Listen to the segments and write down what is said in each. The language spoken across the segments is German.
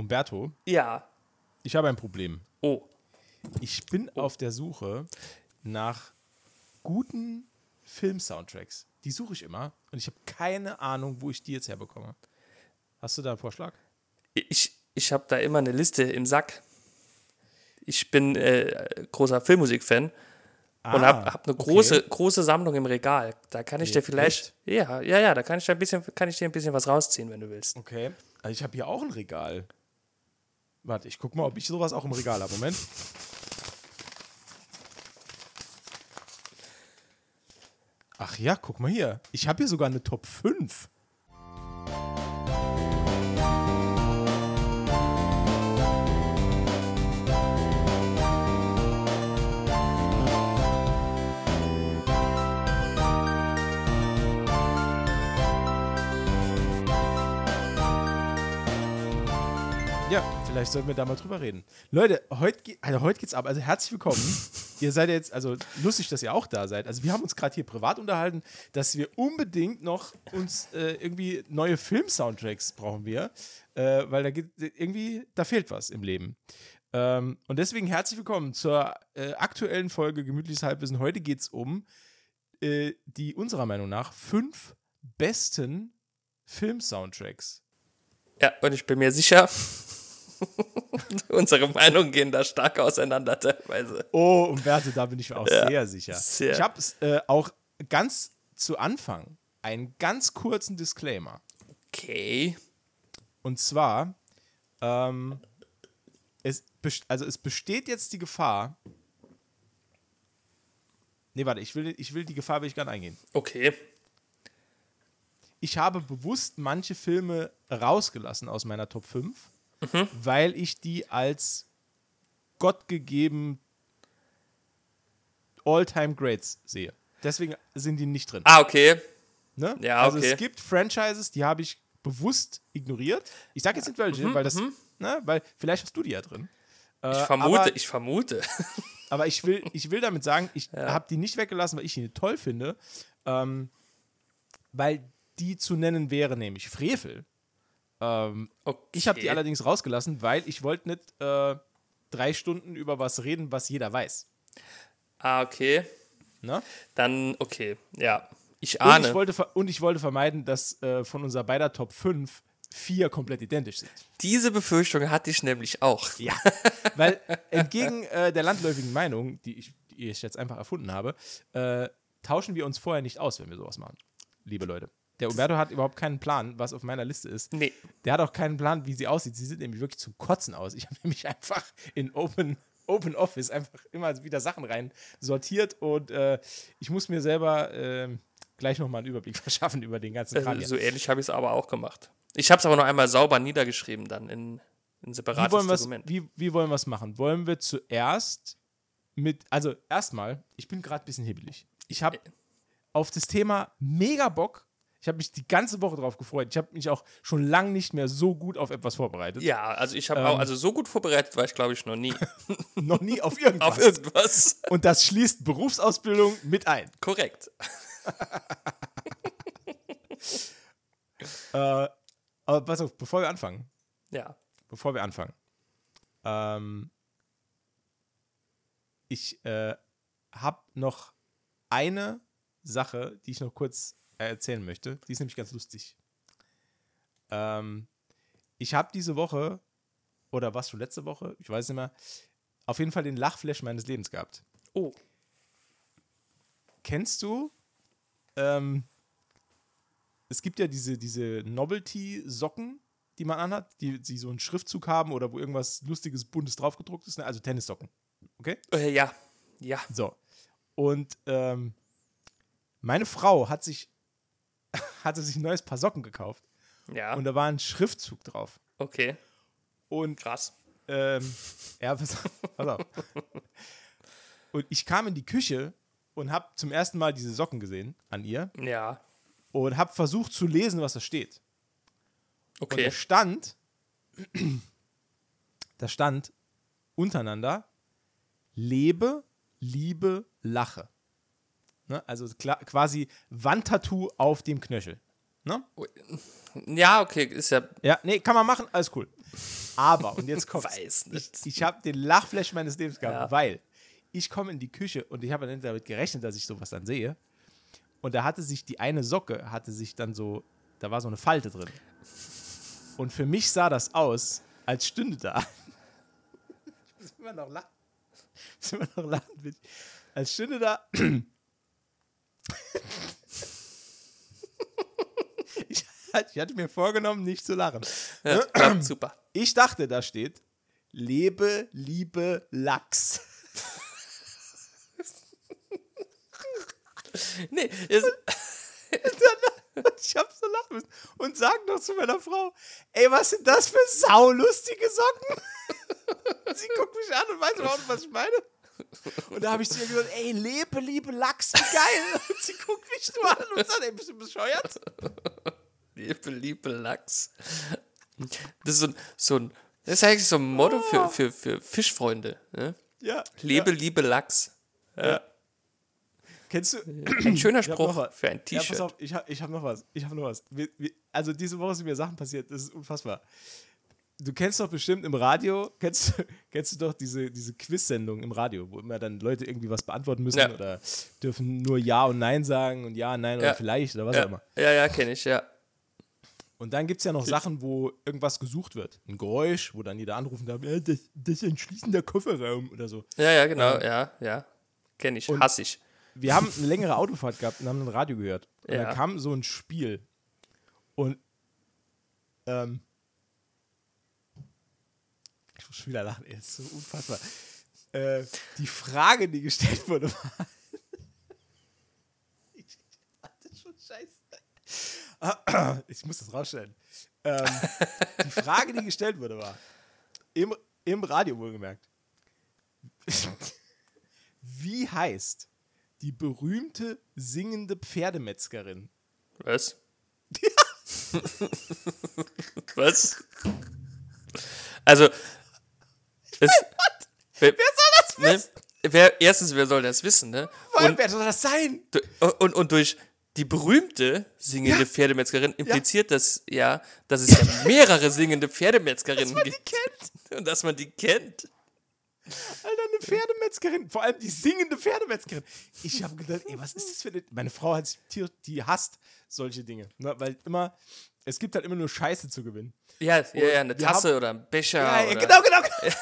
Umberto, Ja. ich habe ein Problem. Oh. Ich bin auf der Suche nach guten Film-Soundtracks. Die suche ich immer und ich habe keine Ahnung, wo ich die jetzt herbekomme. Hast du da einen Vorschlag? Ich, ich habe da immer eine Liste im Sack. Ich bin äh, großer Filmmusik-Fan und habe hab eine Ah, okay. große, große Sammlung im Regal. Da kann ich Nee, dir vielleicht. echt? Ja, ja, ja, da kann ich, dir ein bisschen, kann ich dir ein bisschen was rausziehen, wenn du willst. Okay. Also ich habe hier auch ein Regal. Warte, ich guck mal, ob ich sowas auch im Regal habe. Moment. Ach ja, guck mal hier. Ich habe hier sogar eine Top 5. vielleicht sollten wir da mal drüber reden. Leute, heute, ge also heute geht's ab. Also herzlich willkommen. ihr seid jetzt, also lustig, dass ihr auch da seid. Also wir haben uns gerade hier privat unterhalten, dass wir unbedingt noch uns äh, irgendwie neue Film-Soundtracks brauchen wir, äh, weil da geht irgendwie, da fehlt was im Leben. Ähm, und deswegen herzlich willkommen zur äh, aktuellen Folge Gemütliches Halbwissen. Heute geht's um äh, die unserer Meinung nach fünf besten Film-Soundtracks. Ja, und ich bin mir sicher, unsere Meinungen gehen da stark auseinander teilweise. Oh, Umberto, da bin ich mir auch Ja, sehr sicher. sehr. Ich habe es äh, auch ganz zu Anfang einen ganz kurzen Disclaimer. Okay. Und zwar, ähm, es, also es besteht jetzt die Gefahr. Nee, warte, ich will, ich will die Gefahr will ich gar nicht eingehen. Okay. Ich habe bewusst manche Filme rausgelassen aus meiner Top 5, Mhm. weil ich die als gottgegeben All-Time Greats sehe. Deswegen sind die nicht drin. Ah, okay. Ne? Ja, also okay. es gibt Franchises, die habe ich bewusst ignoriert. Ich sage jetzt nicht welche, Mhm, weil das, ne, weil vielleicht hast du die ja drin. Äh, Ich vermute, aber, ich vermute. aber ich will, ich will damit sagen, ich habe die nicht weggelassen, weil ich die toll finde, ähm, weil die zu nennen wäre nämlich Frevel. Ähm, Okay. ich habe die allerdings rausgelassen, weil ich wollte nicht äh, drei Stunden über was reden, was jeder weiß. Ah, okay. Ne? Dann, okay. Ja. Ich Und ich, ahne. wollte, und ich wollte vermeiden, dass äh, von unserer beider Top 5 vier komplett identisch sind. Diese Befürchtung hatte ich nämlich auch. Ja, weil entgegen äh, der landläufigen Meinung, die ich, die ich jetzt einfach erfunden habe, äh, tauschen wir uns vorher nicht aus, wenn wir sowas machen, liebe Leute. Der Umberto hat überhaupt keinen Plan, was auf meiner Liste ist. Nee. Der hat auch keinen Plan, wie sie aussieht. Sie sieht nämlich wirklich zum Kotzen aus. Ich habe nämlich einfach in Open, Open Office einfach immer wieder Sachen rein sortiert und äh, ich muss mir selber äh, gleich nochmal einen Überblick verschaffen über den ganzen Kram. Äh, so ähnlich habe ich es aber auch gemacht. Ich habe es aber noch einmal sauber niedergeschrieben dann in ein wie separates wollen, wir's, Dokument. wie, wie wollen wir es machen? Wollen wir zuerst mit, also erstmal, ich bin gerade ein bisschen hibbelig. Ich habe auf das Thema mega Bock. Ich habe mich die ganze Woche drauf gefreut. Ich habe mich auch schon lange nicht mehr so gut auf etwas vorbereitet. Ja, also ich habe Ähm. auch, also so gut vorbereitet war ich, glaube ich, noch nie. Noch nie auf irgendwas. Auf irgendwas. Und das schließt Berufsausbildung mit ein. Korrekt. Äh, aber pass auf, bevor wir anfangen, Ja. bevor wir anfangen, ähm, ich äh, habe noch eine Sache, die ich noch kurz erzählen möchte. Die ist nämlich ganz lustig. Ähm, ich habe diese Woche, oder was schon letzte Woche, ich weiß nicht mehr, auf jeden Fall den Lachflash meines Lebens gehabt. Oh. Kennst du, ähm, es gibt ja diese, diese Novelty-Socken, die man anhat, die, die so einen Schriftzug haben oder wo irgendwas Lustiges, Buntes draufgedruckt ist, ne? also Tennissocken. Okay? Äh, ja. Ja. So. Und ähm, meine Frau hat sich, hatte sich ein neues Paar Socken gekauft Ja. und da war ein Schriftzug drauf. okay. Und Krass. ähm, ja, pass auf, pass auf. Und ich kam in die Küche und habe zum ersten Mal diese Socken gesehen an ihr Ja. und habe versucht zu lesen, was da steht. Und Okay. da stand, da stand untereinander, lebe, liebe, lache. Ne? Also quasi Wandtattoo auf dem Knöchel. Ne? Ja, okay, ist ja. Ja, nee, kann man machen, alles cool. Aber, und jetzt kommt Weiß nicht. Ich, ich habe den Lachflash meines Lebens gehabt, Ja. weil ich komme in die Küche und ich habe nicht damit gerechnet, dass ich sowas dann sehe. Und da hatte sich die eine Socke, hatte sich dann so, da war so eine Falte drin. Und für mich sah das aus, als stünde da. Ich muss immer noch lachen. Ich muss immer noch lachen. Als stünde da. Ich, ich hatte mir vorgenommen, nicht zu lachen. ja klappt super. Ich dachte, da steht Lebe, liebe Lachs. Nee, ist, Ich hab so lachen müssen. Und sag noch zu meiner Frau, ey, was sind das für saulustige Socken? Sie guckt mich an und weiß überhaupt was ich meine. Und da habe ich zu ihr gesagt, ey, lebe, liebe Lachs, wie geil. Und sie guckt mich nur an und sagt, ey, bist du bescheuert? liebe, liebe Lachs. Das ist so ein, so ein das ist eigentlich so ein Motto für, für, für Fischfreunde. Ne? Ja. Lebe, Ja. liebe Lachs. Kennst du? Ein schöner Spruch für ein Ja, pass T-Shirt. auf, ich habe ich hab noch was. Ich habe noch was. Also diese Woche sind mir Sachen passiert, das ist unfassbar. Du kennst doch bestimmt im Radio, kennst, du- kennst du doch diese, diese Quiz-Sendung im Radio, wo immer dann Leute irgendwie was beantworten müssen Ja. oder dürfen nur Ja und Nein sagen und Ja, Nein oder Ja. vielleicht oder was auch ja, immer. ja, ja kenne ich, ja. Und dann gibt es ja noch Sachen, wo irgendwas gesucht wird. Ein Geräusch, wo dann jeder anrufen darf, äh, das, das ist ein schließender Kofferraum oder so. Ja, ja, genau, ja, ja. Kenne ich, hasse ich. wir haben eine längere Autofahrt gehabt und haben ein Radio gehört. Und Ja. da kam so ein Spiel. Und ähm, schon wieder lachen, ey, ist so unfassbar. Äh, die Frage, die gestellt wurde, war. ich, das ist schon scheiße. Ich muss das rausstellen. Ähm, die Frage, die gestellt wurde, war: im, im Radio wohlgemerkt. Wie heißt die berühmte singende Pferdemetzgerin? Was? Was? Also, es, wer, Wer soll das ne, wissen? wer, erstens, wer soll das wissen, ne? Vor allem, Und, wer soll das sein? du- und, und durch die berühmte singende Pferdemetzgerin impliziert das ja, dass es ja mehrere singende Pferdemetzgerinnen man die gibt. kennt. Und dass man die kennt. Alter, eine Pferdemetzgerin. Vor allem die singende Pferdemetzgerin. Ich habe gedacht, ey, was ist das für eine. Meine Frau hat die, die hasst solche Dinge. Ne? Weil immer, es gibt halt immer nur Scheiße zu gewinnen. Ja, ja, ja eine Tasse oder ein Becher. Ja, ja, oder genau, genau. genau.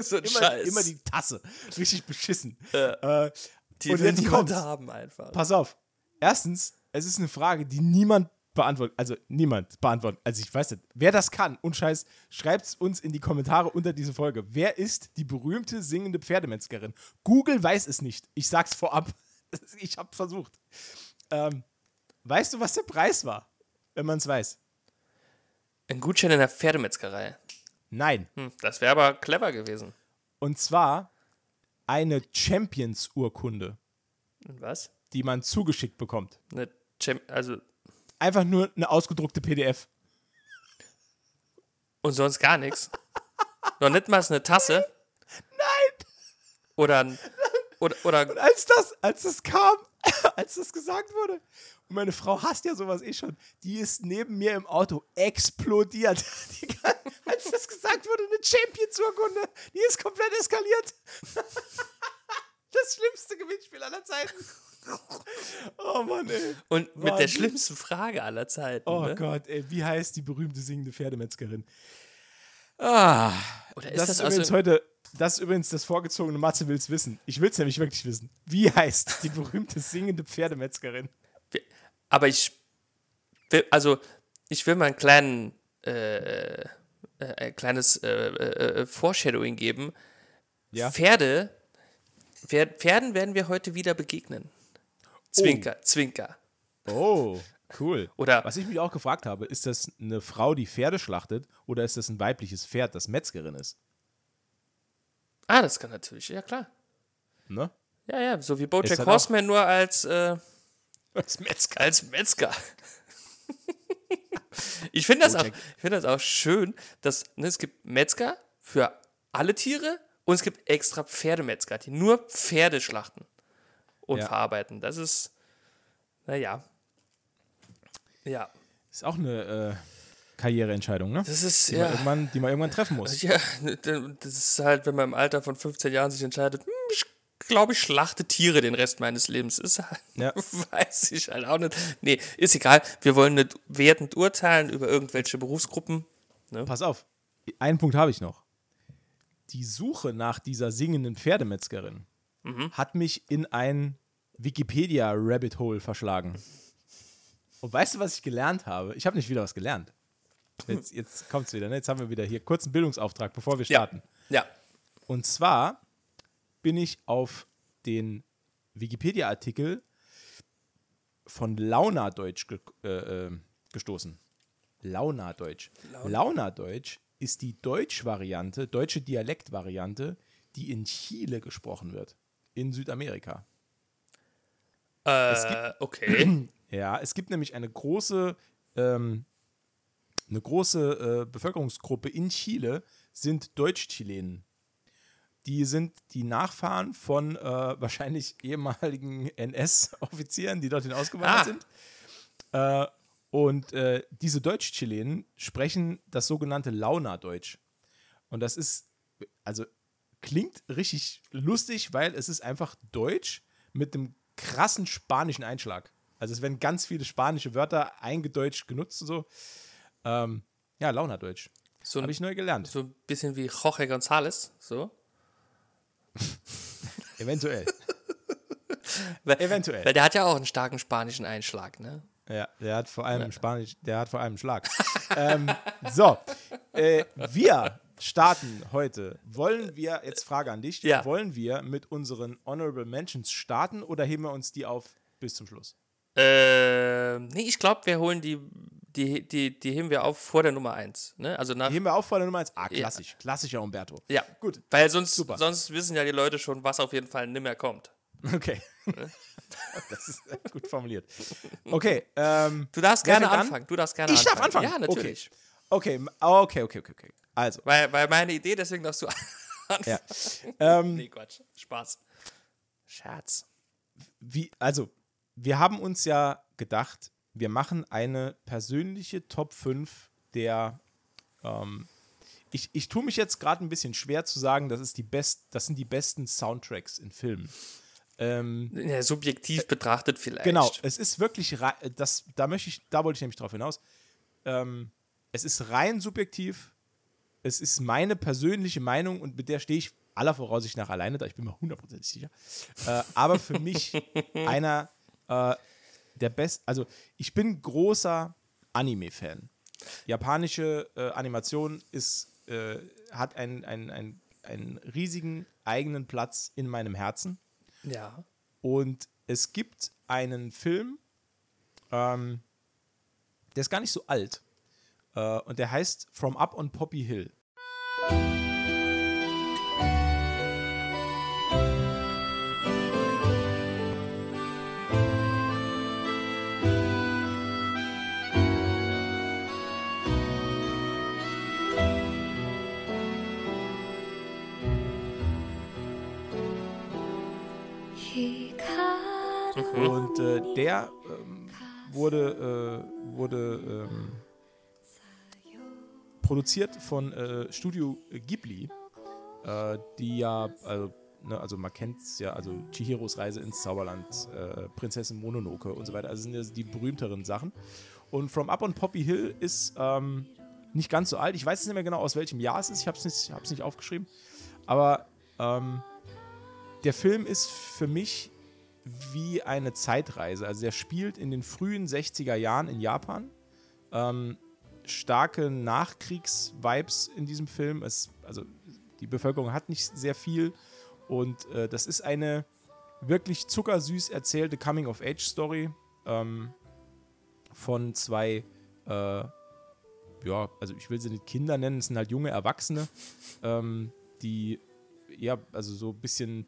So ein Immer, Scheiß. immer die Tasse. Richtig beschissen. Ja. Äh, die und will jetzt kommt's. haben einfach. Pass auf. Erstens, es ist eine Frage, die niemand beantwortet. Also niemand beantwortet. Also ich weiß nicht. Wer das kann und Scheiß, schreibt es uns in die Kommentare unter diese Folge. Wer ist die berühmte singende Pferdemetzgerin? Google weiß es nicht. Ich sag's vorab. Ich habe versucht. Ähm, weißt du, was der Preis war, wenn man es weiß? Ein Gutschein in der Pferdemetzgerei. Nein. Hm, das wäre aber clever gewesen. Und zwar eine Champions-Urkunde, Und was? die man zugeschickt bekommt. Eine Champ also Einfach nur eine ausgedruckte PDF. und sonst gar nichts. Noch nicht mal eine Tasse. Nein! Oder ein, oder, oder als das, als das kam, als das gesagt wurde, und meine Frau hasst ja sowas eh schon, die ist neben mir im Auto explodiert. Die kann, als das gesagt wurde, eine Champions-Urkunde, die ist komplett eskaliert. Das schlimmste Gewinnspiel aller Zeiten. Oh Mann, ey. und mit der Wahnsinn. schlimmsten Frage aller Zeiten. Oh ne? Gott, ey, wie heißt die berühmte singende Pferdemetzgerin? Ah, Oder ist das, das, übrigens dem- heute, das ist übrigens das vorgezogene Matze will's wissen. Ich will's nämlich wirklich wissen. Wie heißt die berühmte singende Pferdemetzgerin? Aber ich will, also ich will mal einen kleinen, äh, äh, ein kleines äh, äh, äh, Foreshadowing geben. Ja. Pferde, Pferd, Pferden werden wir heute wieder begegnen. Zwinker, Zwinker. Oh, cool. Oder- Was ich mich auch gefragt habe, ist das eine Frau, die Pferde schlachtet, oder ist das ein weibliches Pferd, das Metzgerin ist? Ah, das kann natürlich, ja klar. Ne? Ja, ja, so wie Bojack halt Horseman, nur als, äh, Als Metzger. als Metzger. ich finde das, auch- ich find das auch schön, dass ne, es gibt Metzger für alle Tiere und es gibt extra Pferdemetzger, die nur Pferde schlachten und Ja. verarbeiten. Das ist, naja. Ja. Ist auch eine äh, Karriereentscheidung, ne? Das ist, die, ja. man irgendwann, die man irgendwann treffen muss. Ja, das ist halt, wenn man im Alter von 15 Jahren sich entscheidet, hm, ich glaube, ich schlachte Tiere den Rest meines Lebens. Ist halt, Ja. weiß ich halt auch nicht. Nee, ist egal. Wir wollen nicht wertend urteilen über irgendwelche Berufsgruppen. Pass auf, einen Punkt habe ich noch. Die Suche nach dieser singenden Pferdemetzgerin hat mich in ein Wikipedia-Rabbit Hole verschlagen. Und weißt du, was ich gelernt habe? Ich habe nicht wieder was gelernt. Jetzt, jetzt kommt es wieder. Ne? Jetzt haben wir wieder hier kurz einen Bildungsauftrag, bevor wir starten. Ja. Und zwar bin ich auf den Wikipedia-Artikel von Launadeutsch ge äh, äh, gestoßen. Launadeutsch. Launadeutsch ist die Deutsch-Variante, deutsche Dialektvariante, die in Chile gesprochen wird. In Südamerika. Äh, okay. Ja, es gibt nämlich eine große, ähm, eine große äh, Bevölkerungsgruppe in Chile, sind Deutsch-Chilenen. Die sind die Nachfahren von äh, wahrscheinlich ehemaligen NS-Offizieren, die dorthin ausgewandert Ah. sind. Äh, und äh, diese Deutsch-Chilenen sprechen das sogenannte Launa-Deutsch. Und das ist, also klingt richtig lustig, weil es ist einfach Deutsch mit einem krassen spanischen Einschlag. Also es werden ganz viele spanische Wörter eingedeutscht genutzt und so. Ähm, ja, Launadeutsch. So, Habe ich neu gelernt. so ein bisschen wie Jorge González. So. Eventuell. Weil, Eventuell. Weil der hat ja auch einen starken spanischen Einschlag, ne? Ja, der hat vor allem Spanisch, der hat vor allem einen Schlag. ähm, so, äh, wir starten heute. Wollen wir, jetzt Frage an dich, Ja. wollen wir mit unseren Honorable Mentions starten oder heben wir uns die auf bis zum Schluss? Ähm, nee, ich glaube, wir holen die, die, die, die heben wir auf vor der Nummer 1. Ne? Also nach, Die heben wir auf vor der Nummer 1. Ah, klassisch. Klassischer Umberto. ja, Gut. Weil sonst, Super. sonst wissen ja die Leute schon, was auf jeden Fall nimmer kommt. Okay. das ist gut formuliert. Okay, ähm, Du darfst gerne an? anfangen. Du darfst gerne Ich darf anfangen. anfangen? Ja, natürlich. okay, m- okay, okay, okay, okay. Also, Weil, weil meine Idee, deswegen darfst du anfangen. ja. ähm, Nee, Quatsch. Spaß. Scherz. wie, also, wir haben uns ja gedacht, wir machen eine persönliche Top 5 der. Ähm, ich, ich tue mich jetzt gerade ein bisschen schwer zu sagen, das, ist die best, das sind die besten Soundtracks in Filmen. Ähm, Ja, subjektiv betrachtet vielleicht. genau, es ist wirklich, das, da möchte ich, da wollte ich nämlich drauf hinaus. Ähm, es ist rein subjektiv. Es ist meine persönliche Meinung und mit der stehe ich aller Voraussicht nach alleine da. Ich bin mir hundertprozentig sicher. Äh, aber für mich einer äh, der besten. Also, ich bin großer Anime-Fan. Japanische äh, Animation ist, äh, hat einen, einen, einen, einen riesigen eigenen Platz in meinem Herzen. Ja. Und es gibt einen Film, ähm, der ist gar nicht so alt. Äh, und der heißt From Up on Poppy Hill. Und äh, der ähm, wurde, äh, wurde ähm, produziert von äh, Studio Ghibli, äh, die ja, also, ne, also man kennt es ja, also Chihiros Reise ins Zauberland, äh, Prinzessin Mononoke und so weiter, also sind ja die berühmteren Sachen. Und From Up on Poppy Hill ist ähm, nicht ganz so alt. Ich weiß nicht mehr genau, aus welchem Jahr es ist. Ich habe es nicht, nicht aufgeschrieben. Aber ähm, der Film ist für mich wie eine Zeitreise. Also der spielt in den frühen 60er Jahren in Japan. Ähm, starke Nachkriegs-Vibes in diesem Film. Es, also die Bevölkerung hat nicht sehr viel. Und äh, das ist eine wirklich zuckersüß erzählte Coming-of-Age-Story ähm, von zwei, äh, ja, also ich will sie nicht Kinder nennen, es sind halt junge Erwachsene, ähm, die, ja, also so ein bisschen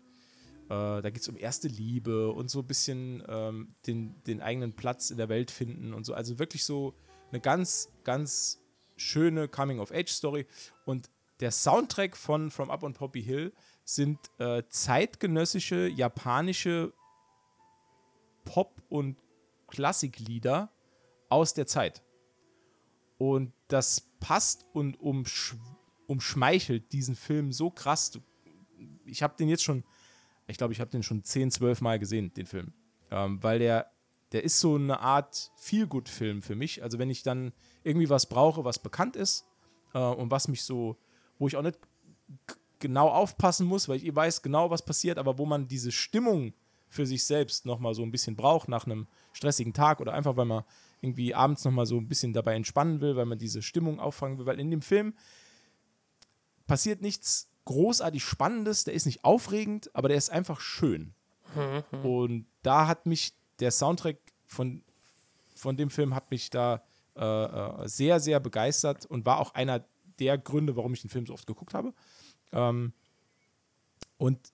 da geht es um erste Liebe und so ein bisschen ähm, den, den eigenen Platz in der Welt finden und so. Also wirklich so eine ganz, ganz schöne Coming-of-Age-Story. Und der Soundtrack von From Up on Poppy Hill sind äh, zeitgenössische japanische Pop- und Klassiklieder aus der Zeit. Und das passt und umsch umschmeichelt diesen Film so krass. Ich habe den jetzt schon, ich glaube, ich habe den schon 10, 12 Mal gesehen, den Film. Ähm, weil der, der ist so eine Art Feel-Good-Film für mich. Also wenn ich dann irgendwie was brauche, was bekannt ist äh, und was mich so, wo ich auch nicht genau aufpassen muss, weil ich weiß genau, was passiert, aber wo man diese Stimmung für sich selbst nochmal so ein bisschen braucht nach einem stressigen Tag oder einfach, weil man irgendwie abends nochmal so ein bisschen dabei entspannen will, weil man diese Stimmung auffangen will. Weil in dem Film passiert nichts großartig Spannendes, der ist nicht aufregend, aber der ist einfach schön. Und da hat mich der Soundtrack von, von dem Film hat mich da äh, äh, sehr, sehr begeistert und war auch einer der Gründe, warum ich den Film so oft geguckt habe. Ähm, und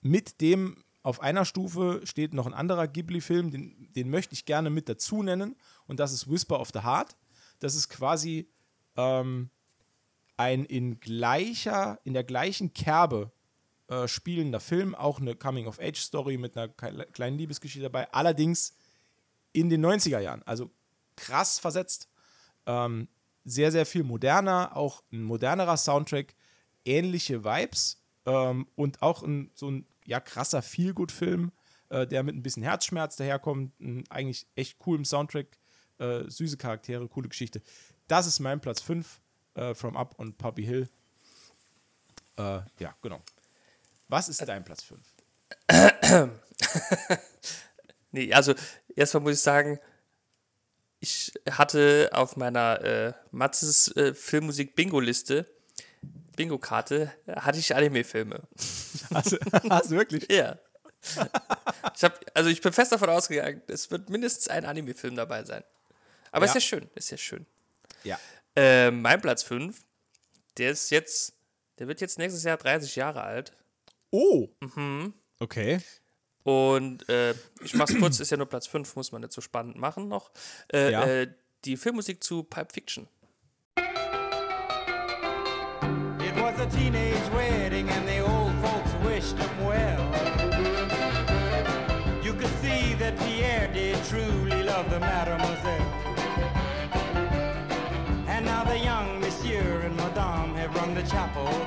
mit dem auf einer Stufe steht noch ein anderer Ghibli-Film, den, den möchte ich gerne mit dazu nennen, und das ist Whisper of the Heart. Das ist quasi ähm, ein in gleicher, in der gleichen Kerbe äh, spielender Film, auch eine Coming-of-Age-Story mit einer kleinen Liebesgeschichte dabei, allerdings in den 90er Jahren, also krass versetzt. Ähm, sehr, sehr viel moderner, auch ein modernerer Soundtrack, ähnliche Vibes ähm, und auch ein, so ein ja, krasser Feelgood-Film, äh, der mit ein bisschen Herzschmerz daherkommt, ein eigentlich echt coolem Soundtrack, äh, süße Charaktere, coole Geschichte. Das ist mein Platz 5, äh, From Up und Poppy Hill. Äh, ja, genau. Was ist dein Platz 5? nee, also erstmal muss ich sagen, ich hatte auf meiner äh, Matzes äh, Filmmusik-Bingo-Liste Bingo-Karte hatte ich Anime-Filme. Hast, hast du wirklich? ja. Ich hab, also ich bin fest davon ausgegangen, es wird mindestens ein Anime-Film dabei sein. Aber ja. ist ja schön, ist ja schön. Ja. Äh, mein Platz 5, der ist jetzt, der wird jetzt nächstes Jahr 30 Jahre alt. Oh. Mhm. Okay. Und äh, ich mach's kurz, ist ja nur Platz 5, muss man nicht so spannend machen noch. Äh, ja. Äh, die Filmmusik zu Pipe Fiction. a teenage wedding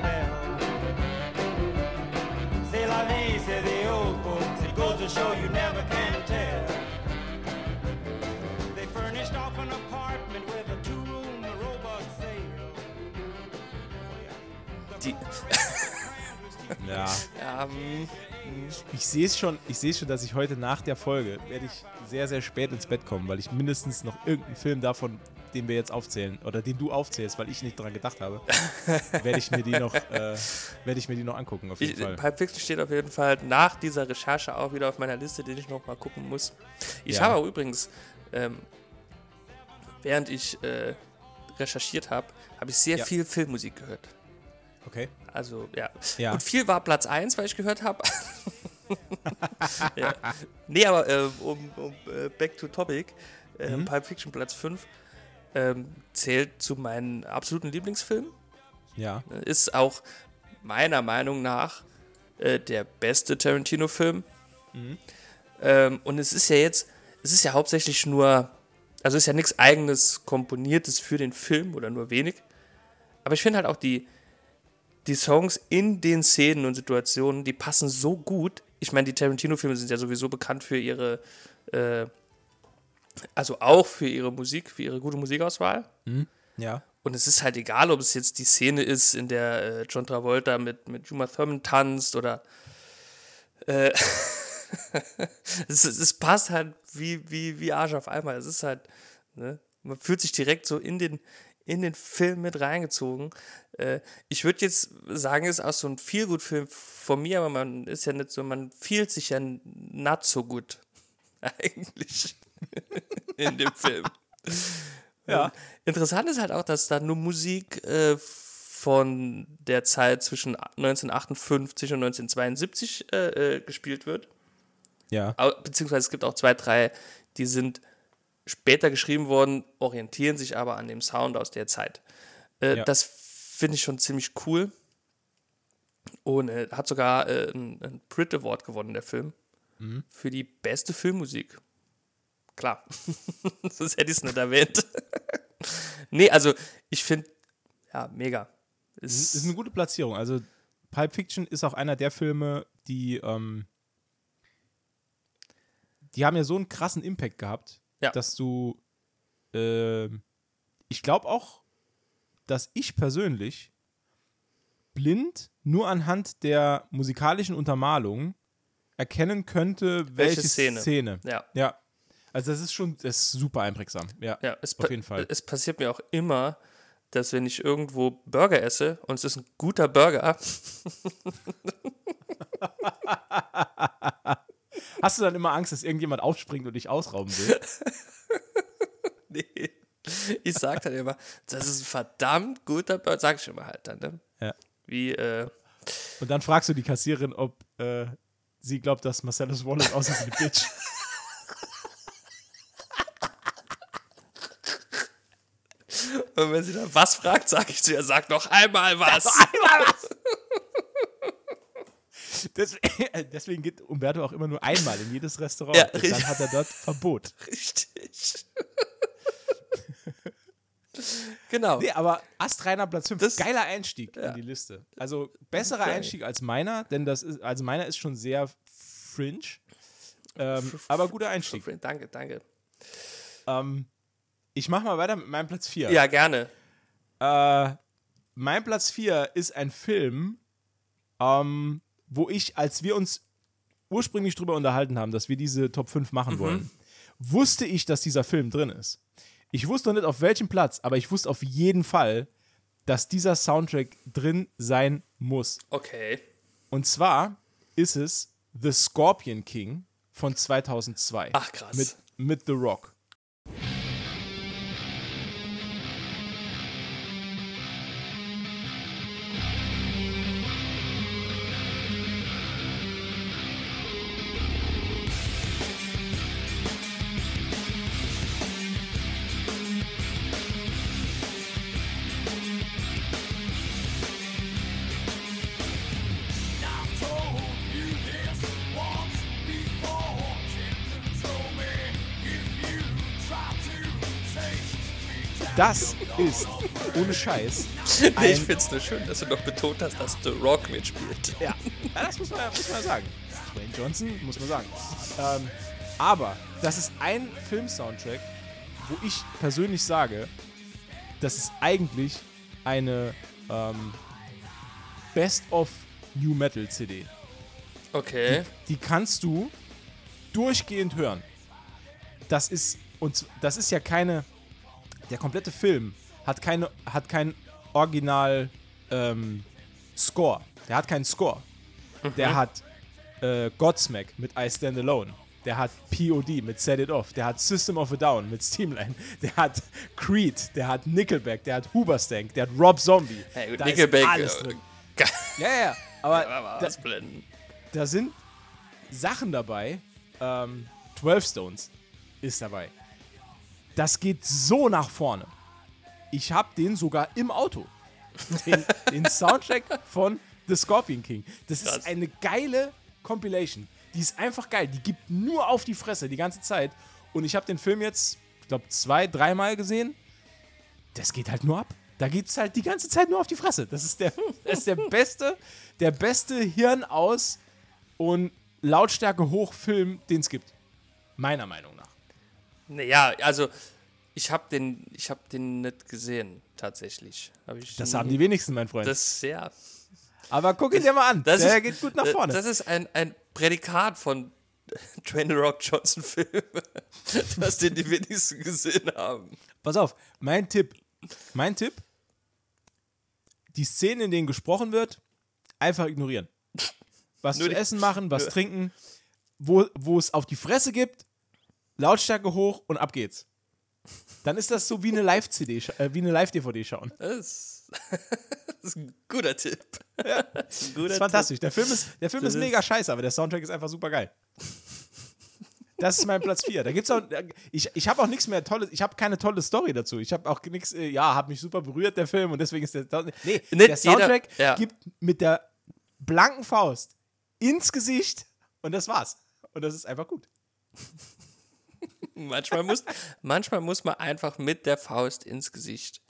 bell. C'est la vie, say the old folks. It goes to show you never can tell. They furnished off an apartment with a two-room robot sale. Die. ja. ja um, ich sehe es schon, ich sehe schon, dass ich heute nach der Folge werde ich sehr, sehr spät ins Bett kommen, weil ich mindestens noch irgendeinen Film davon, den wir jetzt aufzählen, oder den du aufzählst, weil ich nicht dran gedacht habe, werde ich mir die noch, äh, werde ich mir die noch angucken, auf jeden ich, Fall. Pipe Fiction steht auf jeden Fall nach dieser Recherche auch wieder auf meiner Liste, den ich noch mal gucken muss. Ich ja. habe auch übrigens, ähm, während ich äh, recherchiert habe, habe ich sehr ja. viel Filmmusik gehört. Okay. Also, ja. ja. Und viel war Platz 1, weil ich gehört habe. ja. Nee, aber äh, um, um uh, back to topic, äh, mhm. Pulp Fiction Platz 5 ähm, zählt zu meinen absoluten Lieblingsfilmen. Ja. Ist auch meiner Meinung nach äh, der beste Tarantino-Film. Mhm. Ähm, und es ist ja jetzt, es ist ja hauptsächlich nur, also es ist ja nichts eigenes Komponiertes für den Film oder nur wenig. Aber ich finde halt auch die, die Songs in den Szenen und Situationen, die passen so gut. Ich meine, die Tarantino-Filme sind ja sowieso bekannt für ihre, äh, also auch für ihre Musik, für ihre gute Musikauswahl. Mhm. Ja. Und es ist halt egal, ob es jetzt die Szene ist, in der äh, John Travolta mit, mit Juma Thurman tanzt oder. Äh, es, es, passt halt wie, wie, wie Arsch auf einmal. Es ist halt. Ne? Man fühlt sich direkt so in den, in den Film mit reingezogen. Äh, ich würde jetzt sagen, es ist auch so ein Feelgood-Film von mir, aber man ist ja nicht so, man fühlt sich ja not so gut. Eigentlich. in dem Film. Ja. Interessant ist halt auch, dass da nur Musik äh, von der Zeit zwischen 1958 und 1972 äh, äh, gespielt wird. Ja. Beziehungsweise es gibt auch zwei, drei, die sind später geschrieben worden, orientieren sich aber an dem Sound aus der Zeit. Äh, ja. Das finde ich schon ziemlich cool. Und äh, hat sogar äh, ein, ein Brit Award gewonnen, der Film. Mhm. Für die beste Filmmusik. Klar. Sonst hätte ich es nicht erwähnt. Nee, also ich finde, ja, mega. Das ist eine gute Platzierung. Also Pulp Fiction ist auch einer der Filme, die, ähm, die haben ja so einen krassen Impact gehabt, Ja. dass du, ähm, ich glaube auch, dass ich persönlich blind nur anhand der musikalischen Untermalung erkennen könnte, welche, Welche Szene. Szene. ja. Ja. Also das ist schon, das ist super einprägsam. Ja, Ja, es auf jeden Fall. Es passiert mir auch immer, dass wenn ich irgendwo Burger esse und es ist ein guter Burger, Hast du dann immer Angst, dass irgendjemand aufspringt und dich ausrauben will? nee, ich sag dann immer, das ist ein verdammt guter Burger, sag ich immer halt dann, ne? Ja. Wie, äh, Und dann fragst du die Kassiererin, ob äh, sie glaubt, dass Marcellus Wallace aussieht wie eine Bitch. und wenn sie dann was fragt, sag ich zu ihr, sag noch einmal was. Des deswegen geht Umberto auch immer nur einmal in jedes Restaurant. Ja, und dann hat er dort Verbot. Richtig. genau. Nee, aber astreiner Platz 5. Das- Geiler Einstieg in die Liste. Also besserer Geil. Einstieg als meiner, denn das ist, also meiner ist schon sehr fringe. Ähm, aber guter Einstieg. Danke, danke. Ähm, ich mach mal weiter mit meinem Platz 4. Ja, gerne. Äh, mein Platz 4 ist ein Film, ähm, wo ich, als wir uns ursprünglich drüber unterhalten haben, dass wir diese Top 5 machen wollen, wusste ich, dass dieser Film drin ist. Ich wusste noch nicht auf welchem Platz, aber ich wusste auf jeden Fall, dass dieser Soundtrack drin sein muss. Okay. Und zwar ist es The Scorpion King von 2002. Ach, krass. Mit, mit The Rock. Das ist, ohne Scheiß, Nee, ich find's nur schön, dass du noch betont hast, dass The Rock mitspielt. Ja, ja das muss man, muss man sagen. Dwayne Johnson, muss man sagen. Ähm, aber das ist ein Film-Soundtrack, wo ich persönlich sage, das ist eigentlich eine ähm, Best-of New Metal CD. Okay. Die kannst du durchgehend hören. Das ist, und das ist ja keine, der komplette Film hat keine, hat kein Original ähm, Score. Der hat keinen Score. Der hat äh, Godsmack mit I Stand Alone. Der hat POD mit Set It Off. Der hat System of a Down mit Steamline. Der hat Creed. Der hat Nickelback. Der hat Huberstank. Der hat Rob Zombie. Hey, da Nickelback. ist alles äh, drin. Ja, ja, ja. Aber Aber da, da sind Sachen dabei. Ähm, 12 Stones ist dabei. Das geht so nach vorne. Ich habe den sogar im Auto. Den, den Soundtrack von The Scorpion King. Das Krass. ist eine geile Compilation. Die ist einfach geil. Die gibt nur auf die Fresse die ganze Zeit. Und ich habe den Film jetzt, ich glaube, zwei, dreimal gesehen. Das geht halt nur ab. Da geht es halt die ganze Zeit nur auf die Fresse. Das ist der, das ist der beste, der beste Hirn aus und Lautstärke hoch Film, den es gibt. Meiner Meinung nach. Naja, also ich habe den, ich hab den nicht gesehen, tatsächlich. Hab ich Das nie- haben die wenigsten, mein Freund. Das, ja. Aber guck ihn dir mal an. Das der ist, geht gut nach vorne. Das ist ein, ein Prädikat von The Rock Johnson Film, dass den die wenigsten gesehen haben. Pass auf, mein Tipp. Mein Tipp. Die Szenen, in denen gesprochen wird, einfach ignorieren. Was Nur zu essen machen, was trinken, wo, wo es auf die Fresse gibt, Lautstärke hoch und ab geht's. Dann ist das so wie eine Live-CD, äh, wie eine Live-DVD schauen. Das, das ist ein guter Tipp. Das ist ein Das guter ist fantastisch. Der Film ist, der Film Das ist ist- mega scheiße, aber der Soundtrack ist einfach super geil. Das ist mein Platz 4. Da gibt's auch, ich, ich habe auch nichts mehr tolles, ich habe keine tolle Story dazu. Ich habe auch nichts, äh, ja, hat mich super berührt, der Film, und deswegen ist der, nee, Nicht der Soundtrack jeder- ja. gibt mit der blanken Faust ins Gesicht und das war's. Und das ist einfach gut. Manchmal, muss, manchmal muss man einfach mit der Faust ins Gesicht.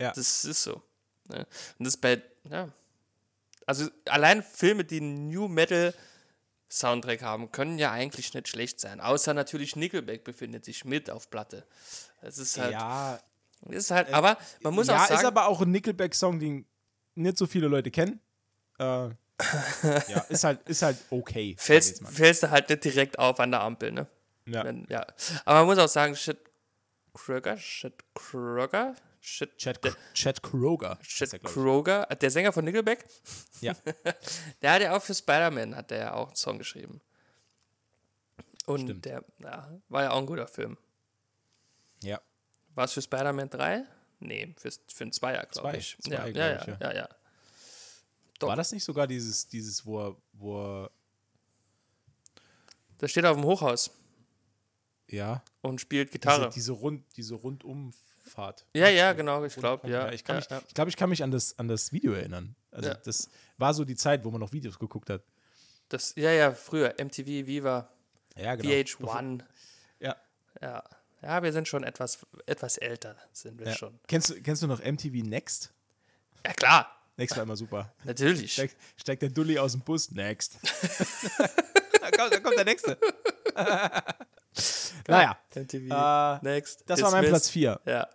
Ja. Das ist so. Ne? Und das bei, ja. Also allein Filme, die einen New Metal Soundtrack haben, können ja eigentlich nicht schlecht sein. Außer natürlich Nickelback befindet sich mit auf Platte. Es ist halt, Ja, ist halt, aber man muss ja auch sagen, ist aber auch ein Nickelback-Song, den nicht so viele Leute kennen. Äh, ja, ist halt, ist halt okay. fällst, fällst du halt nicht direkt auf an der Ampel, ne? Ja. Wenn, ja. Aber man muss auch sagen, Shit Kroger, Shit Kroger, Shit, Chad, Chad Kroger. Er, ich. Kroger, der Sänger von Nickelback, Ja. der hat ja auch für Spider-Man hat der ja auch einen Song geschrieben. Und Stimmt. der ja, war ja auch ein guter Film. ja. War es für Spider-Man 3? Nee, für, für einen Zweier, glaube ich. Zwei, ja, ja, glaub ja, ich, ja, ja. Doch. War das nicht sogar dieses, dieses wo er, wo er, Der steht auf dem Hochhaus ja, und spielt diese, Gitarre. diese, Rund, diese Rundumfahrt. ja, ja, genau, ich glaube, Rundum- ja. Ich kann, ja, mich, ja. ich, glaub, ich kann mich an das, an das Video erinnern. Also Ja. das war so die Zeit, wo man noch Videos geguckt hat. Das, ja, ja, früher, MTV, Viva, Ja, genau. VH1. Ja. Ja. Ja, wir sind schon etwas, etwas älter, sind wir ja. schon. Kennst, du, kennst du noch MTV Next? Ja, klar, Next war immer super. natürlich. Steigt, steigt der Dulli aus dem Bus. Next. da, kommt, da kommt der Nächste. naja, MTV, äh, next. das war mein Dismissed. Platz 4. Ja.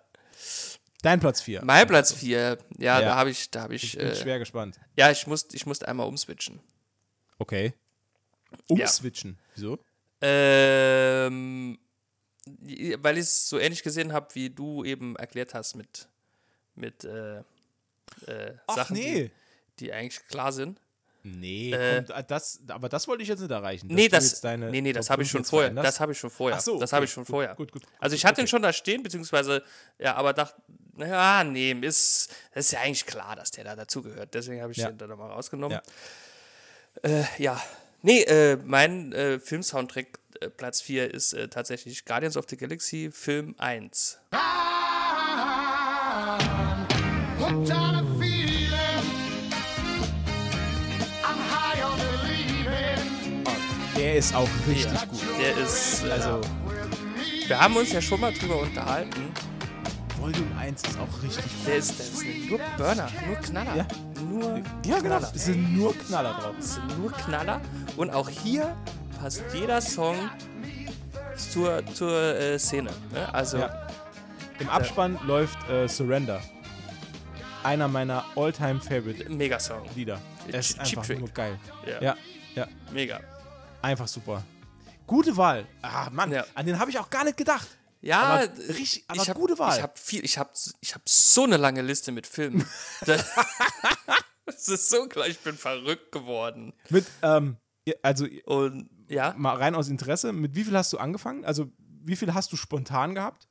Dein Platz 4. Mein Platz 4, ja, Ja. da habe ich, da habe ich, Ich bin äh, schwer gespannt. ja, ich musste ich musste einmal umswitchen. Okay. Umswitchen. Wieso? Ähm, weil ich es so ähnlich gesehen habe, wie du eben erklärt hast mit, mit äh, äh, Ach, Sachen, nee. die, die eigentlich klar sind. Nee, Äh, komm, das, aber das wollte ich jetzt nicht erreichen. Nee, das, deine nee, nee, das habe ich 5 schon vorher. veränderst. Das habe ich schon vorher. Ach so, das okay, habe ich schon gut, vorher. Gut, gut, gut, also ich hatte okay. ihn schon da stehen, beziehungsweise, ja, aber dachte, naja, nee, ist, das ist ja eigentlich klar, dass der da dazugehört. Deswegen habe ich Ja. den da nochmal rausgenommen. Ja. Äh, ja. Nee, äh, mein äh, Film-Soundtrack äh, Platz 4 ist äh, tatsächlich Guardians of the Galaxy Film 1. Hooked Der ist auch richtig Ja, gut. Der ist, äh, Also, wir haben uns ja schon mal drüber unterhalten. Volume 1 ist auch richtig gut. Der ist, der ist nur Burner, nur Knaller. Ja. Nur Ja, genau. Knaller. Es sind nur Knaller drauf. Es sind nur Knaller. Und auch hier passt jeder Song zur, zur äh, Szene. Ne? Also, Ja. Im Abspann läuft äh, Surrender. Einer meiner all-time favorite Megasong. Lieder. Er ist Cheap einfach nur geil. Ja. Ja, ja, Mega. Einfach super. Gute Wahl. Ah, Mann, Ja. an den habe ich auch gar nicht gedacht. Ja, Aber richtig- aber ich hab, gute Wahl. Ich habe viel, ich habe ich hab so eine lange Liste mit Filmen. das das ist so klar, ich bin verrückt geworden. Mit, ähm, ja, also Und ja, mal rein aus Interesse, mit wie viel hast du angefangen? Also, wie viel hast du spontan gehabt?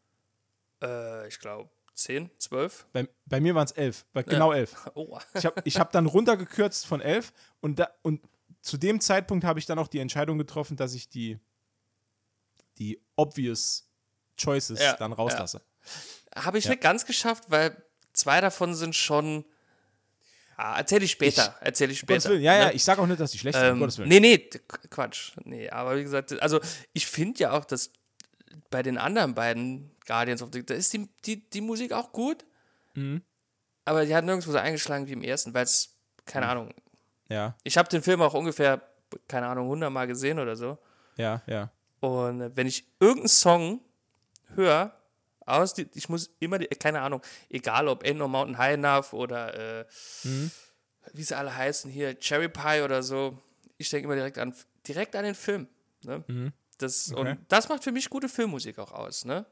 äh, ich glaube 10, 12. Bei, bei mir waren es elf. Bei, genau elf. Oh. Ich habe ich hab dann runtergekürzt von elf und, da, und zu dem Zeitpunkt habe ich dann auch die Entscheidung getroffen, dass ich die, die obvious Choices Ja, dann rauslasse. Habe ich Ja. nicht ganz geschafft, weil zwei davon sind schon. Ah, erzähle ich später. Erzähle ich Um Gottes später. Willen. Ja, ja, ne? ich sage auch nicht, dass die schlecht sind. Um Ähm, Willen. nee, nee, Quatsch. Nee, aber wie gesagt, also ich finde ja auch, dass bei den anderen beiden Guardians of the da ist die, die, die Musik auch gut. Mhm. Aber die hat nirgendwo so eingeschlagen wie im ersten, weil es, keine Ahnung, Ja, ich habe den Film auch ungefähr, keine Ahnung, 100 Mal gesehen oder so. ja, ja. Und äh, wenn ich irgendeinen Song höre, aus, ich muss immer, die, keine Ahnung, egal ob Ain't No Mountain High Enough oder äh, Mhm. wie sie alle heißen hier, Cherry Pie oder so, ich denke immer direkt an, direkt an den Film. Ne? Das, Mhm. Okay. Und das macht für mich gute Filmmusik auch aus. Ne?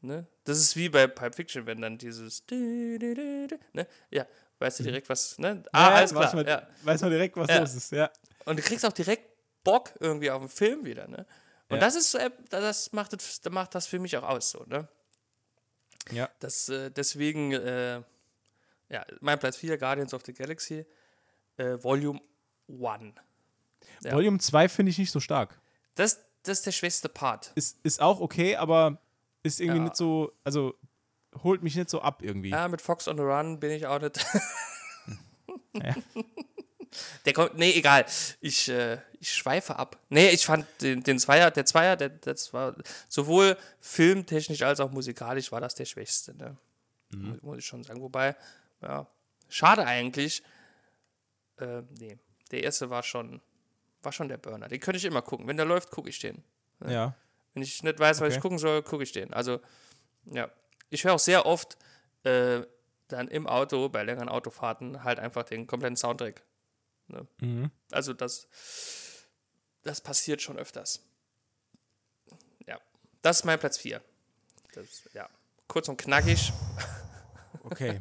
Ne? Das ist wie bei Pulp Fiction, wenn dann dieses ne? Ja, weißt du direkt was, ne? Ah, ja, alles klar. Man, Ja. Weiß man direkt, was Ja. los ist. Ja. Und du kriegst auch direkt Bock irgendwie auf den Film wieder, ne? Und Ja. das ist so, äh, das macht das, das macht das für mich auch aus, so, ne? ja. Das, äh, deswegen, äh, ja, mein Platz 4, Guardians of the Galaxy, äh, Volume 1. Ja. Volume 2 finde ich nicht so stark. Das, das ist der schwächste Part. Ist, ist auch okay, aber ist irgendwie Ja. nicht so, also holt mich nicht so ab irgendwie. Ja, mit Fox on the Run bin ich auch nicht. Ja. Der kommt, nee, egal. Ich, äh, ich schweife ab. Nee, ich fand den, den Zweier, der Zweier, der, das war sowohl filmtechnisch als auch musikalisch war das der schwächste, ne? Muss- Muss ich schon sagen. Wobei, ja, schade eigentlich. Äh, nee, der erste war schon, war schon der Burner. Den könnte ich immer gucken. Wenn der läuft, gucke ich den. Ja. Wenn ich nicht weiß, was Okay. ich gucken soll, gucke ich den. Also, ja. Ich höre auch sehr oft äh, dann im Auto, bei längeren Autofahrten, halt einfach den kompletten Soundtrack. Ne? Mhm. Also, das, das passiert schon öfters. Ja. Das ist mein Platz 4. Ja. Kurz und knackig. Okay.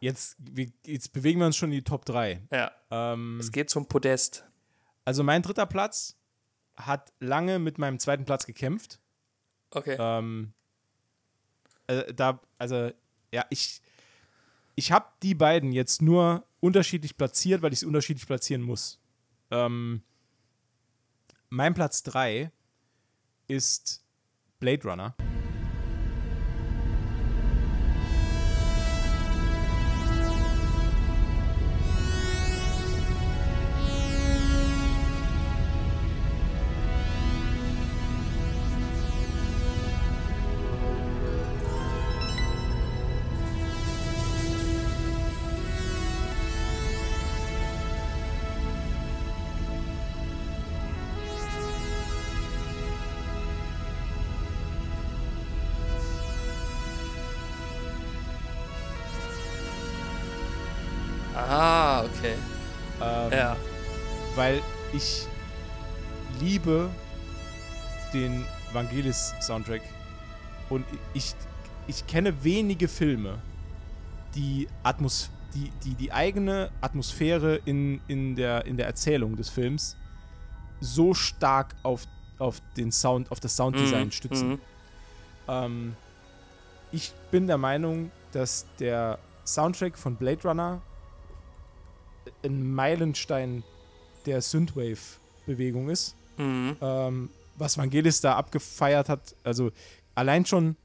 Jetzt, jetzt bewegen wir uns schon in die Top 3. Ja. Ähm, Es geht zum Podest. also mein dritter Platz hat lange mit meinem zweiten Platz gekämpft. Okay. Ähm, äh, da, also, ja, ich, ich habe die beiden jetzt nur unterschiedlich platziert, weil ich sie unterschiedlich platzieren muss. Ähm, mein Platz 3 ist Blade Runner. Vangelis-Soundtrack und ich, ich kenne wenige Filme, die, Atmos die, die, die eigene Atmosphäre in, in, der, in der Erzählung des Films so stark auf, auf den Sound, auf das Sounddesign Mhm, stützen. mhm. Ähm, ich bin der Meinung, dass der Soundtrack von Blade Runner ein Meilenstein der Synthwave-Bewegung ist. Mhm. Ähm, was Vangelis da abgefeiert hat, also allein schon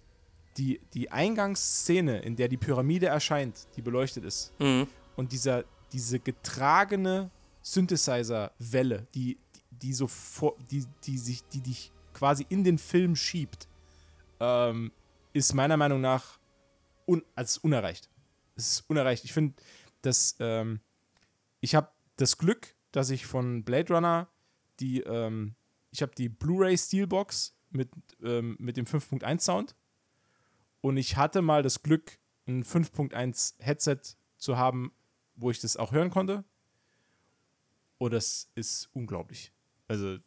die, die Eingangsszene, in der die Pyramide erscheint, die beleuchtet ist, Mhm. und dieser, diese getragene Synthesizer-Welle, die, die, die so vor, die, die sich, die dich quasi in den Film schiebt, ähm, ist meiner Meinung nach un, also unerreicht. Es ist unerreicht. Ich finde, dass ähm, ich habe das Glück, dass ich von Blade Runner die, ähm, ich habe die Blu-ray Steelbox mit, ähm, mit dem 5.1 Sound und ich hatte mal das Glück, ein 5.1 Headset zu haben, wo ich das auch hören konnte. Und das ist unglaublich. Also,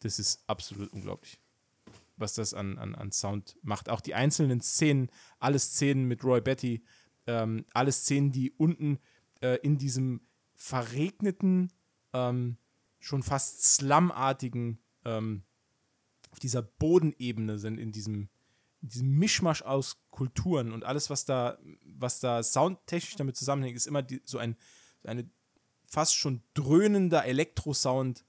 das ist absolut unglaublich, was das an, an, an Sound macht. Auch die einzelnen Szenen, alle Szenen mit Roy Betty, ähm, alle Szenen, die unten äh, in diesem verregneten, ähm, schon fast slumartigen, ähm, auf dieser Bodenebene sind, in diesem, in diesem Mischmasch aus Kulturen und alles, was da, was da soundtechnisch damit zusammenhängt, ist immer die, so ein eine fast schon dröhnender Elektrosound.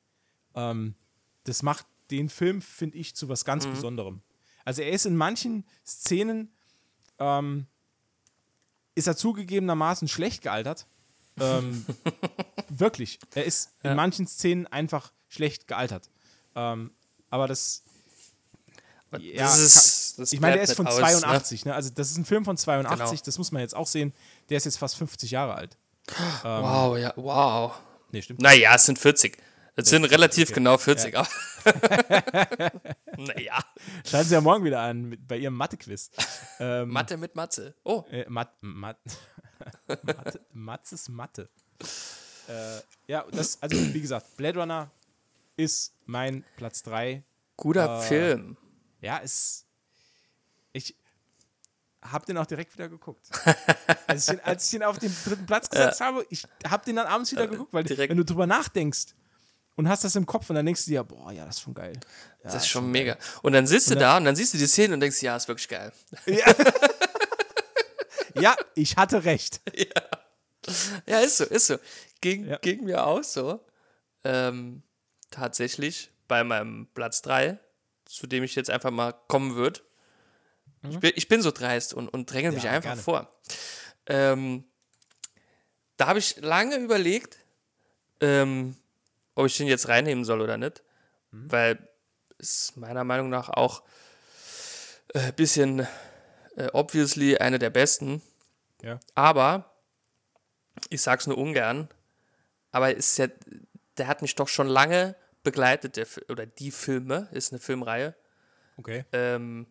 Ähm, das macht den Film, finde ich, zu was ganz Besonderem. Also er ist in manchen Szenen ähm, ist er zugegebenermaßen schlecht gealtert. Ähm, wirklich. Er ist in manchen Szenen einfach schlecht gealtert. Ähm, aber das. Ja, das ist, das ich meine, der ist von nicht aus, ne? 82, ne? Also, das ist ein Film von 82, Genau. das muss man jetzt auch sehen. Der ist jetzt fast 50 Jahre alt. Wow, ja, wow. Nee, stimmt. Naja, es sind 40. Es sind relativ okay. genau 40, aber. naja. Schalten Sie ja morgen wieder an mit, bei Ihrem Mathe-Quiz. Ähm, Mathe mit Matze. Oh, Äh, Mat, Mat, Mathe, Matzes Mathe. Äh, ja, das, also wie gesagt, Blade Runner ist mein Platz 3. guter Äh, Film. Ja, ist. Ich hab den auch direkt wieder geguckt. als, ich den, als ich den auf den dritten Platz gesetzt habe, ich hab den dann abends wieder geguckt, weil direkt. wenn du drüber nachdenkst und hast das im Kopf und dann denkst du dir, boah, ja, das ist schon geil. Ja, Das ist schon mega. Und dann sitzt du da und dann siehst du die Szene und denkst, ja, ist wirklich geil. Ja, ich hatte recht. Ja, ist so, ist so. Ging, Ja. ging mir auch so. Ähm, tatsächlich bei meinem Platz 3, zu dem ich jetzt einfach mal kommen würde. Ich, bin, ich bin so dreist und, und dränge mich Mhm. Ja, einfach gerne. vor. Ähm, da habe ich lange überlegt, ähm, ob ich den jetzt reinnehmen soll oder nicht. Mhm. Weil ist meiner Meinung nach auch ein bisschen äh, obviously eine der besten. Ja. Aber ich sag's nur ungern, aber ist ja, der hat mich doch schon lange begleitet, der, oder die Filme, ist eine Filmreihe. Okay. Ähm,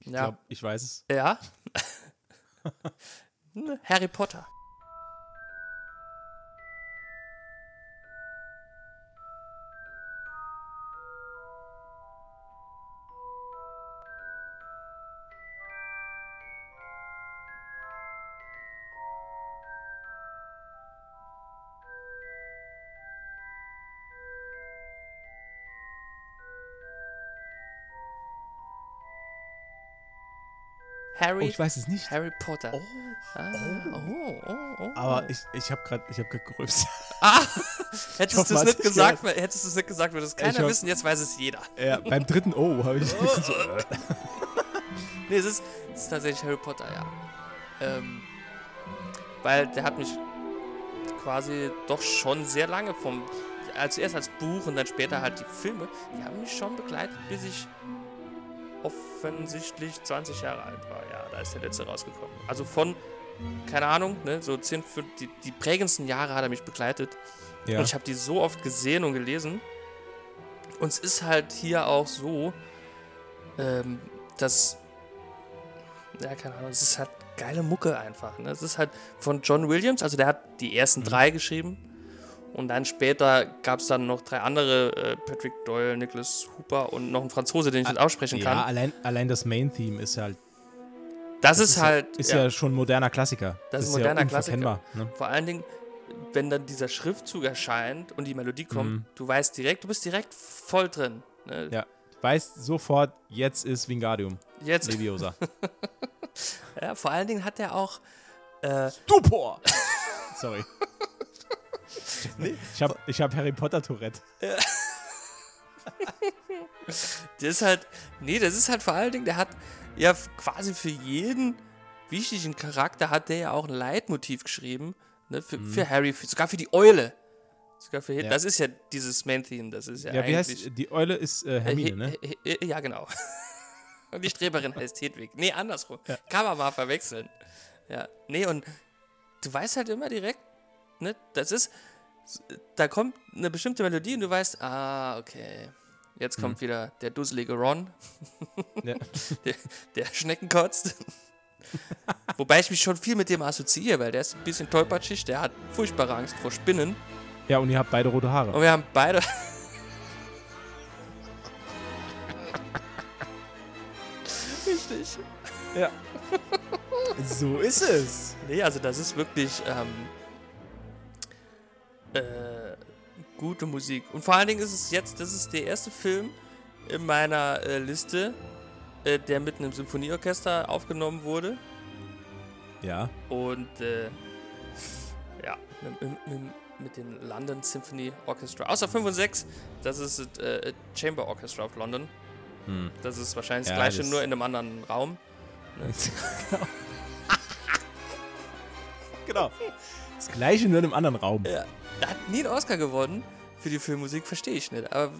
Ich ja, glaube, ich weiß es. ja. Harry Potter. Harry, Oh, ich weiß es nicht. Harry Potter. Oh, Ah, oh, oh, oh. aber ich, ich habe gerade ich hab grad gerülpst. Ah, hättest du es nicht gesagt, hättest du es nicht gesagt, würde es keiner hoffe- wissen, jetzt weiß es jeder. ja, beim dritten O habe ich so, äh, Nee, es ist, es ist tatsächlich Harry Potter, ja. Ähm, weil der hat mich quasi doch schon sehr lange vom, als erst als Buch und dann später halt die Filme, die haben mich schon begleitet, bis ich offensichtlich 20 Jahre alt war. Ja, da ist der letzte rausgekommen. Also von, keine Ahnung, ne, so 10, für die, die prägendsten Jahre hat er mich begleitet. ja. Und ich habe die so oft gesehen und gelesen. Und es ist halt hier auch so, ähm, dass, ja, keine Ahnung, es ist halt geile Mucke einfach. Ne? Es ist halt von John Williams, also der hat die ersten Mhm. drei geschrieben. Und dann später gab es dann noch drei andere, äh, Patrick Doyle, Nicholas Hooper und noch ein Franzose, den ich nicht aussprechen ja, kann. allein, allein das Main-Theme ist halt, Das, ist halt, ist ja. schon moderner Klassiker. Das ist ja moderner Klassiker. unverkennbar, Ne? Vor allen Dingen, wenn dann dieser Schriftzug erscheint und die Melodie kommt, du weißt direkt, du bist direkt voll drin. Ne? Mhm. Ja, weißt sofort, jetzt ist Wingardium Jetzt, Leviosa. ja, vor allen Dingen hat er auch, äh, Stupor! Sorry. Ich habe ich hab Harry Potter Tourette. das ist halt, nee, das ist halt vor allen Dingen, der hat ja quasi für jeden wichtigen Charakter hat der ja auch ein Leitmotiv geschrieben, ne? für, für Harry, für, sogar für die Eule. Sogar für, Mhm. Ja. das ist ja dieses Main-Theme, das ist ja, Ja, wie heißt die Eule ist äh, Hermine, ne? He- he- he- Ja, genau. Und die Streberin heißt Hedwig. Nee, andersrum. Ja. Kann man mal verwechseln. Ja, nee, und du weißt halt immer direkt, ne, das ist, da kommt eine bestimmte Melodie und du weißt, ah, okay, jetzt kommt wieder der dusselige Ron, Ja. der, der Schnecken kotzt. Wobei ich mich schon viel mit dem assoziiere, weil der ist ein bisschen tollpatschig, der hat furchtbare Angst vor Spinnen. ja, und ihr habt beide rote Haare. Und wir haben beide. Richtig. Ja. so ist es. Nee, also das ist wirklich ähm, äh, gute Musik. Und vor allen Dingen ist es jetzt, das ist der erste Film in meiner äh, Liste, äh, der mit einem Symphonieorchester aufgenommen wurde. Ja. Und äh, ja, mit, mit, mit, dem London Symphony Orchestra. Außer 5 und 6, das ist das äh, Chamber Orchestra of London. Hm. Das ist wahrscheinlich das Ja, gleiche, das- nur in einem anderen Raum. genau. Das gleiche nur in einem anderen Raum. Ja, hat nie einen Oscar gewonnen für die Filmmusik, verstehe ich nicht. Aber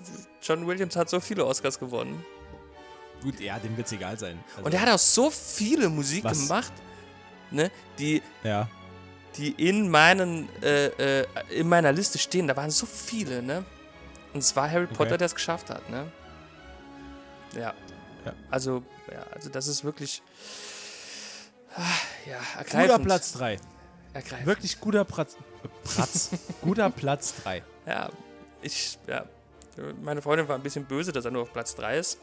John Williams hat so viele Oscars gewonnen. Gut, ja, dem wird's egal sein. Also, Und er hat auch so viele Musik Was? gemacht, ne, die, Ja. die in, meinen, äh, äh, in meiner Liste stehen. Da waren so viele, ne? Und es war Harry Potter, der es geschafft hat, ne? Ja. Ja. Also, ja, also das ist wirklich. ah, Ja, Guter ergreifend. Platz 3. Ergreifend. Wirklich guter Platz. Platz. guter Platz 3. Ja, ich, ja. Meine Freundin war ein bisschen böse, dass er nur auf Platz 3 ist.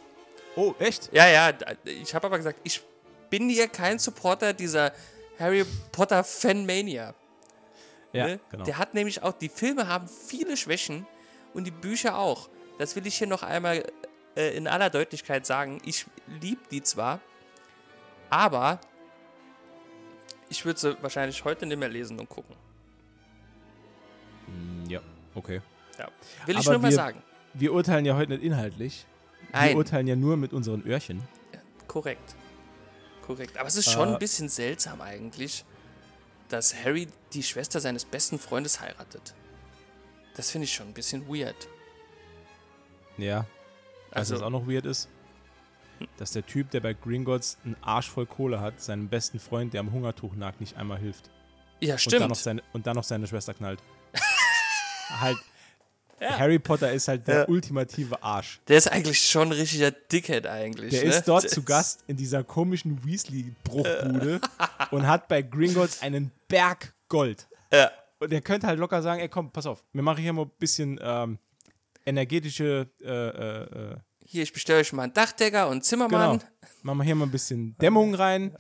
Oh, echt? Ja, ja, ich habe aber gesagt, ich bin hier kein Supporter dieser Harry Potter Fanmania. Ja, ne? genau. Der hat nämlich auch, die Filme haben viele Schwächen und die Bücher auch. Das will ich hier noch einmal äh, in aller Deutlichkeit sagen. Ich liebe die zwar, aber ich würde sie wahrscheinlich heute nicht mehr lesen und gucken. Hm, Ja, okay. Ja. Will ich Aber nur mal wir- sagen. Wir urteilen ja heute nicht inhaltlich. Wir Nein. urteilen ja nur mit unseren Öhrchen. Korrekt. Korrekt. Aber es ist schon Äh, ein bisschen seltsam eigentlich, dass Harry die Schwester seines besten Freundes heiratet. Das finde ich schon ein bisschen weird. Ja. Also, Also- was auch noch weird ist, dass der Typ, der bei Gringotts einen Arsch voll Kohle hat, seinem besten Freund, der am Hungertuch nagt, nicht einmal hilft. Ja, Und dann noch stimmt. seine, und dann noch seine Schwester knallt. Halt. Harry Potter ist halt der Ja. ultimative Arsch. Der ist eigentlich schon ein richtiger Dickhead eigentlich. Der ne? ist dort Der zu Gast in dieser komischen Weasley-Bruchbude und hat bei Gringotts einen Berg Gold. Ja. Und der könnte halt locker sagen, ey komm, pass auf, wir machen hier mal ein bisschen ähm, energetische, äh, äh, äh, Hier, ich bestelle euch mal einen Dachdecker und Zimmermann. genau, machen wir hier mal ein bisschen Dämmung rein.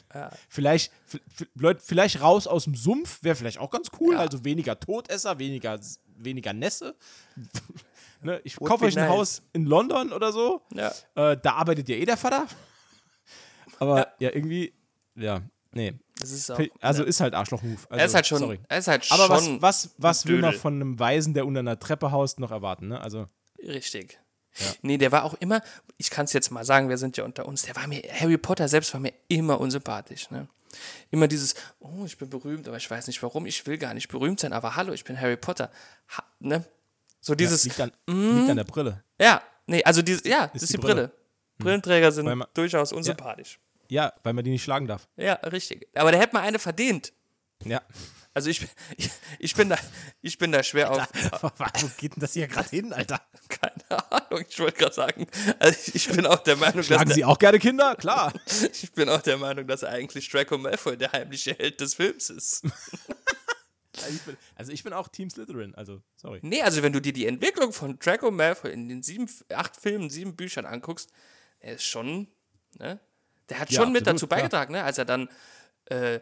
Vielleicht, v- v- Leute, vielleicht raus aus dem Sumpf, wäre vielleicht auch ganz cool. Ja. Also weniger Todesser, weniger, weniger Nässe. ne? Ich Would kaufe euch ein nice. Haus in London oder so. Ja. Äh, da arbeitet ja eh der Vater. Aber ja, irgendwie, ja, nee. Ist auch, Also ist halt Arschloch-Move. Also, er ist halt schon, Sorry. er ist halt Aber was, schon was, was will man von einem Weisen, der unter einer Treppe haust, noch erwarten? Ne? Also, Richtig. Nee, der war auch immer, ich kann es jetzt mal sagen, wir sind ja unter uns, der war mir, Harry Potter selbst war mir immer unsympathisch. Ne? Immer dieses, oh, ich bin berühmt, aber ich weiß nicht warum, ich will gar nicht berühmt sein, aber hallo, ich bin Harry Potter. Ha, ne? So dieses, liegt, an, Mhm. liegt an der Brille. ja, nee, also dieses, ja, das ist die Brille. Brille. Brillenträger sind man- durchaus unsympathisch. Ja, weil man die nicht schlagen darf. Ja. richtig. Aber der hätte mal eine verdient. Ja. Also ich, ich, ich, bin, da, ich bin da schwer auf, Wo geht denn das hier gerade hin, Alter? keine Ahnung, ich wollte gerade sagen, also ich, ich bin auch der Meinung, dass Schlagen der, Sie auch gerne Kinder? Klar. Ich bin auch der Meinung, dass eigentlich Draco Malfoy der heimliche Held des Films ist. Also ich bin, also ich bin auch Team Slytherin, also sorry. Nee, also wenn du dir die Entwicklung von Draco Malfoy in den sieben, acht Filmen, sieben Büchern anguckst, er ist schon, ne? Der hat Ja, schon mit absolut, dazu klar. beigetragen, ne? Als er dann äh,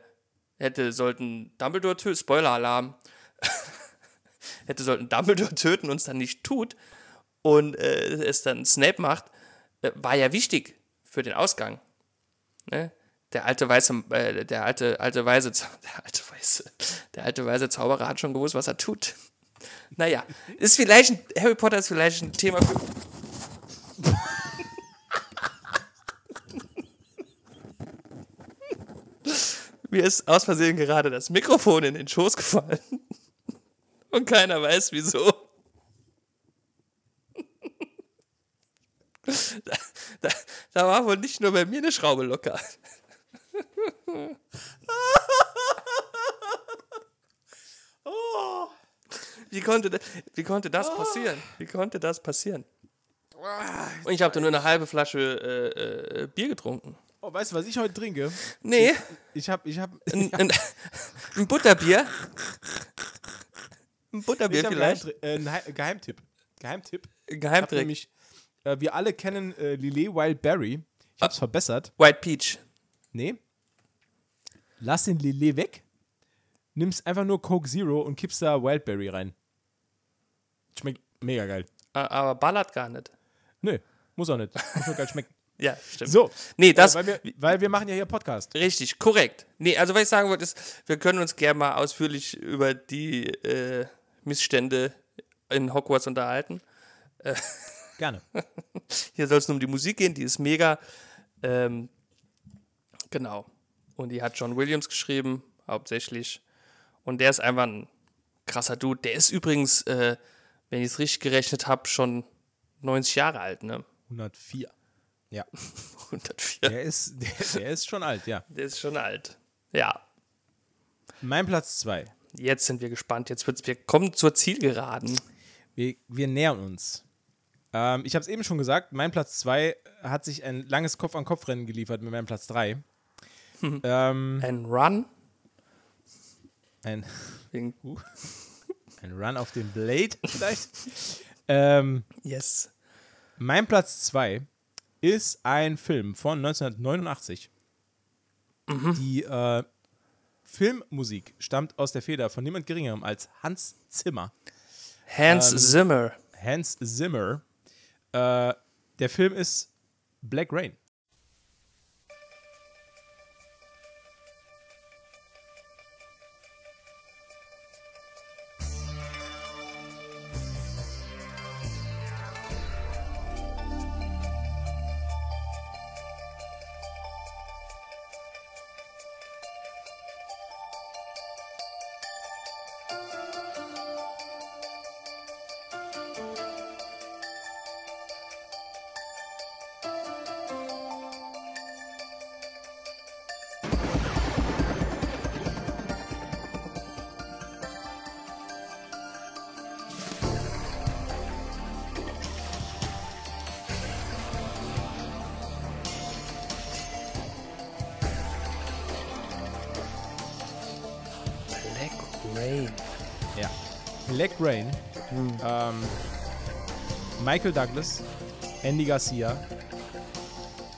hätte sollten Dumbledore töten, Spoiler-Alarm, hätte sollten Dumbledore töten und es dann nicht tut und äh, es dann Snape macht, äh, war ja wichtig für den Ausgang. Ne? Der alte weiße, äh, der alte, alte weise, der alte weiße, der alte weise Zauberer hat schon gewusst, was er tut. Naja, ist vielleicht ein, Harry Potter ist vielleicht ein Thema für. Mir ist aus Versehen gerade das Mikrofon in den Schoß gefallen. Und keiner weiß wieso. Da, da, da war wohl nicht nur bei mir eine Schraube locker. Wie konnte, da- wie konnte das passieren? Wie konnte das passieren? Und ich habe da nur eine halbe Flasche äh, äh, Bier getrunken. Oh, weißt du, was ich heute trinke? Nee, Ich habe, ich habe, ein, ein, ein Butterbier. Ein Butterbier ich hab vielleicht. Geheimtri- äh, ein Hei- Geheimtipp. Geheimtipp. Ich hab Geheimtrick. nämlich, äh, wir alle kennen äh, Lillet Wild Berry. Ich hab's verbessert. White Peach. Nee. Lass den Lillet weg. Nimmst einfach nur Coke Zero und kippst da Wildberry rein. Schmeckt mega geil. Aber ballert gar nicht. Nö, muss auch nicht. Muss nur geil schmecken. Ja, stimmt. So. Nee, das. äh, weil, wir, weil wir machen ja hier Podcast. Richtig, korrekt. Nee, also was ich sagen wollte, ist, wir können uns gerne mal ausführlich über die äh, Missstände in Hogwarts unterhalten. Gerne. Hier soll es nur um die Musik gehen, die ist mega. Ähm, genau. Und die hat John Williams geschrieben, hauptsächlich. Und der ist einfach ein krasser Dude. Der ist übrigens, äh, wenn ich es richtig gerechnet habe, schon 90 Jahre alt, ne? 104. Ja. 104. Der ist, der, der ist schon alt, ja. Der ist schon alt. Ja. Mein Platz 2. Jetzt sind wir gespannt. Jetzt wird's, wir kommen zur Zielgeraden. Wir, wir nähern uns. Ähm, ich habe es eben schon gesagt, mein Platz 2 hat sich ein langes Kopf-an-Kopf-Rennen geliefert mit meinem Platz 3. ähm, Ein Run. ein, Wegen, ein Run auf den Blade vielleicht. ähm, yes. mein Platz 2 ist ein Film von 1989. Die äh, Filmmusik stammt aus der Feder von niemand geringerem als Hans Zimmer. Hans Ähm, Zimmer. Hans Zimmer. Äh, der Film ist Black Rain. Rain. Ja. Black Rain. Ähm, Michael Douglas, Andy Garcia,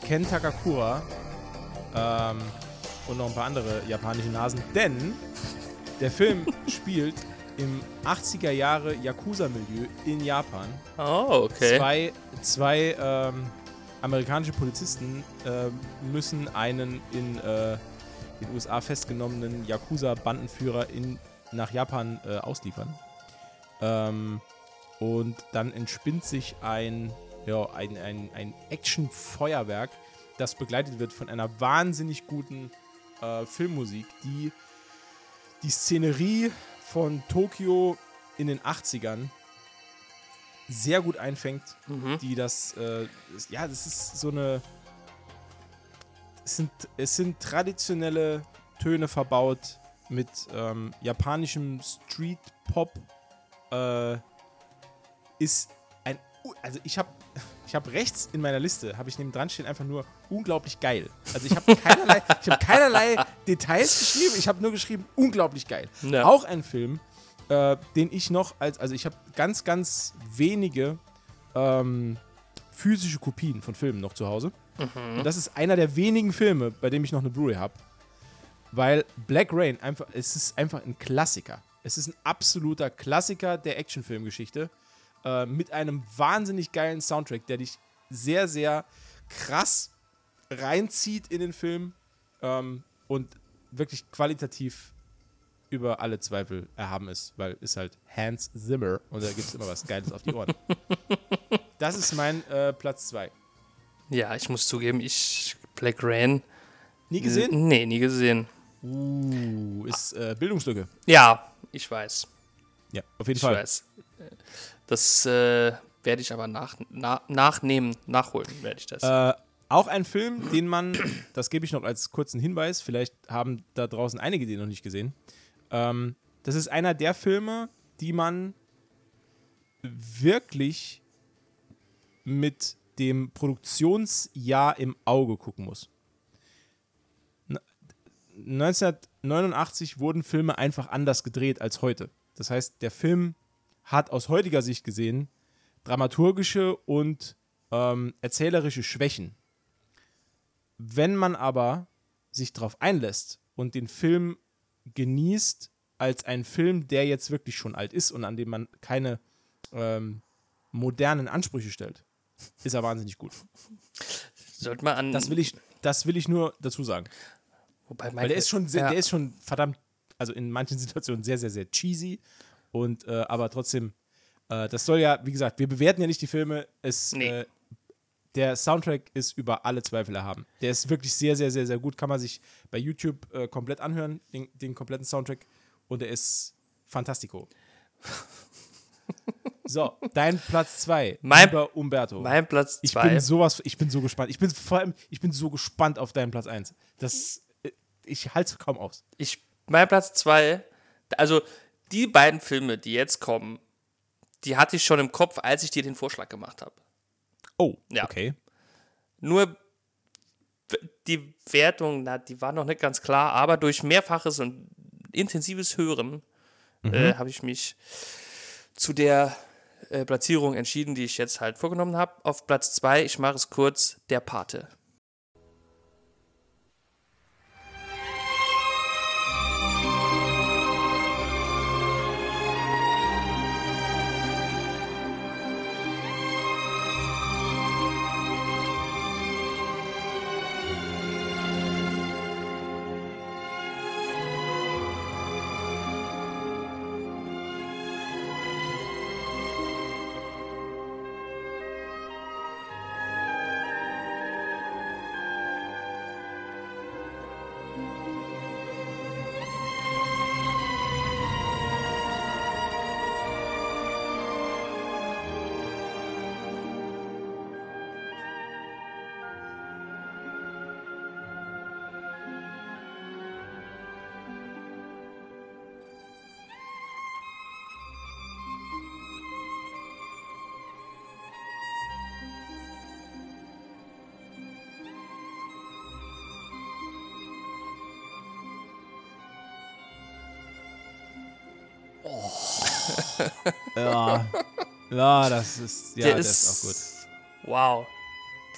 Ken Takakura ähm, und noch ein paar andere japanische Nasen. Denn der Film spielt im 80er Jahre Yakuza-Milieu in Japan. Oh, okay. Zwei, zwei ähm, amerikanische Polizisten ähm, müssen einen in äh, den USA festgenommenen Yakuza-Bandenführer in, nach Japan äh, ausliefern. Ähm, und dann entspinnt sich ein, ja, ein, ein, ein Action-Feuerwerk, das begleitet wird von einer wahnsinnig guten äh, Filmmusik, die die Szenerie von Tokio in den 80ern sehr gut einfängt, die das, äh, ist- ja, das ist so eine, es sind, es sind traditionelle Töne verbaut mit ähm, japanischem Street-Pop, äh, ist ein, also ich habe ich habe rechts in meiner Liste, habe ich neben dran stehen, einfach nur unglaublich geil. Also ich habe keinerlei, ich habe keinerlei Details geschrieben, ich habe nur geschrieben, unglaublich geil. Ja. Auch ein Film, äh, den ich noch als, also ich habe ganz, ganz wenige ähm, physische Kopien von Filmen noch zu Hause. Und das ist einer der wenigen Filme, bei dem ich noch eine Blu-ray habe. Weil Black Rain einfach, es ist einfach ein Klassiker. Es ist ein absoluter Klassiker der Actionfilmgeschichte. Äh, mit einem wahnsinnig geilen Soundtrack, der dich sehr, sehr krass reinzieht in den Film ähm, und wirklich qualitativ über alle Zweifel erhaben ist, weil ist halt Hans Zimmer und da gibt es immer was Geiles auf die Ohren. Das ist mein äh, Platz 2. Ja, ich muss zugeben, ich Black Rain. Nie gesehen? Nee, nie gesehen. Uh, ist äh, Bildungslücke. Ja, ich weiß. Ja, auf jeden Ich Fall. weiß. Das äh, werde ich aber nach, na, nachnehmen, nachholen werde ich das. Äh, auch ein Film, den man, das gebe ich noch als kurzen Hinweis, vielleicht haben da draußen einige den noch nicht gesehen. Ähm, das ist einer der Filme, die man wirklich mit dem Produktionsjahr im Auge gucken muss. Na- 1989 wurden Filme einfach anders gedreht als heute. Das heißt, der Film hat aus heutiger Sicht gesehen dramaturgische und ähm, erzählerische Schwächen. Wenn man aber sich darauf einlässt und den Film genießt als ein Film, der jetzt wirklich schon alt ist und an dem man keine ähm, modernen Ansprüche stellt, ist er wahnsinnig gut. Sollte man an. Das will ich, das will ich nur dazu sagen. Wobei Weil der ist schon, sehr, ja, der ist schon verdammt, also in manchen Situationen sehr, sehr, sehr cheesy. Und äh, aber trotzdem, äh, das soll ja, wie gesagt, wir bewerten ja nicht die Filme. Es, Nee. äh, der Soundtrack ist über alle Zweifel erhaben. Der ist wirklich sehr, sehr, sehr, sehr gut. Kann man sich bei YouTube äh, komplett anhören, den, den kompletten Soundtrack. Und der ist fantastico. so, dein Platz 2. Mein- lieber Umberto. Mein Platz Ich 2. bin sowas, ich bin so gespannt. Ich bin vor allem, ich bin so gespannt auf deinen Platz 1. Das, ich halte es kaum aus. ich, mein Platz 2, also die beiden Filme, die jetzt kommen, die hatte ich schon im Kopf, als ich dir den Vorschlag gemacht habe. Oh, Ja. okay. Nur die Wertung, na, die war noch nicht ganz klar, aber durch mehrfaches und intensives Hören äh, habe ich mich zu der äh, Platzierung entschieden, die ich jetzt halt vorgenommen habe. Auf Platz 2, ich mache es kurz, der Pate. Ja, das ist. Ja, der der ist, ist auch Wow.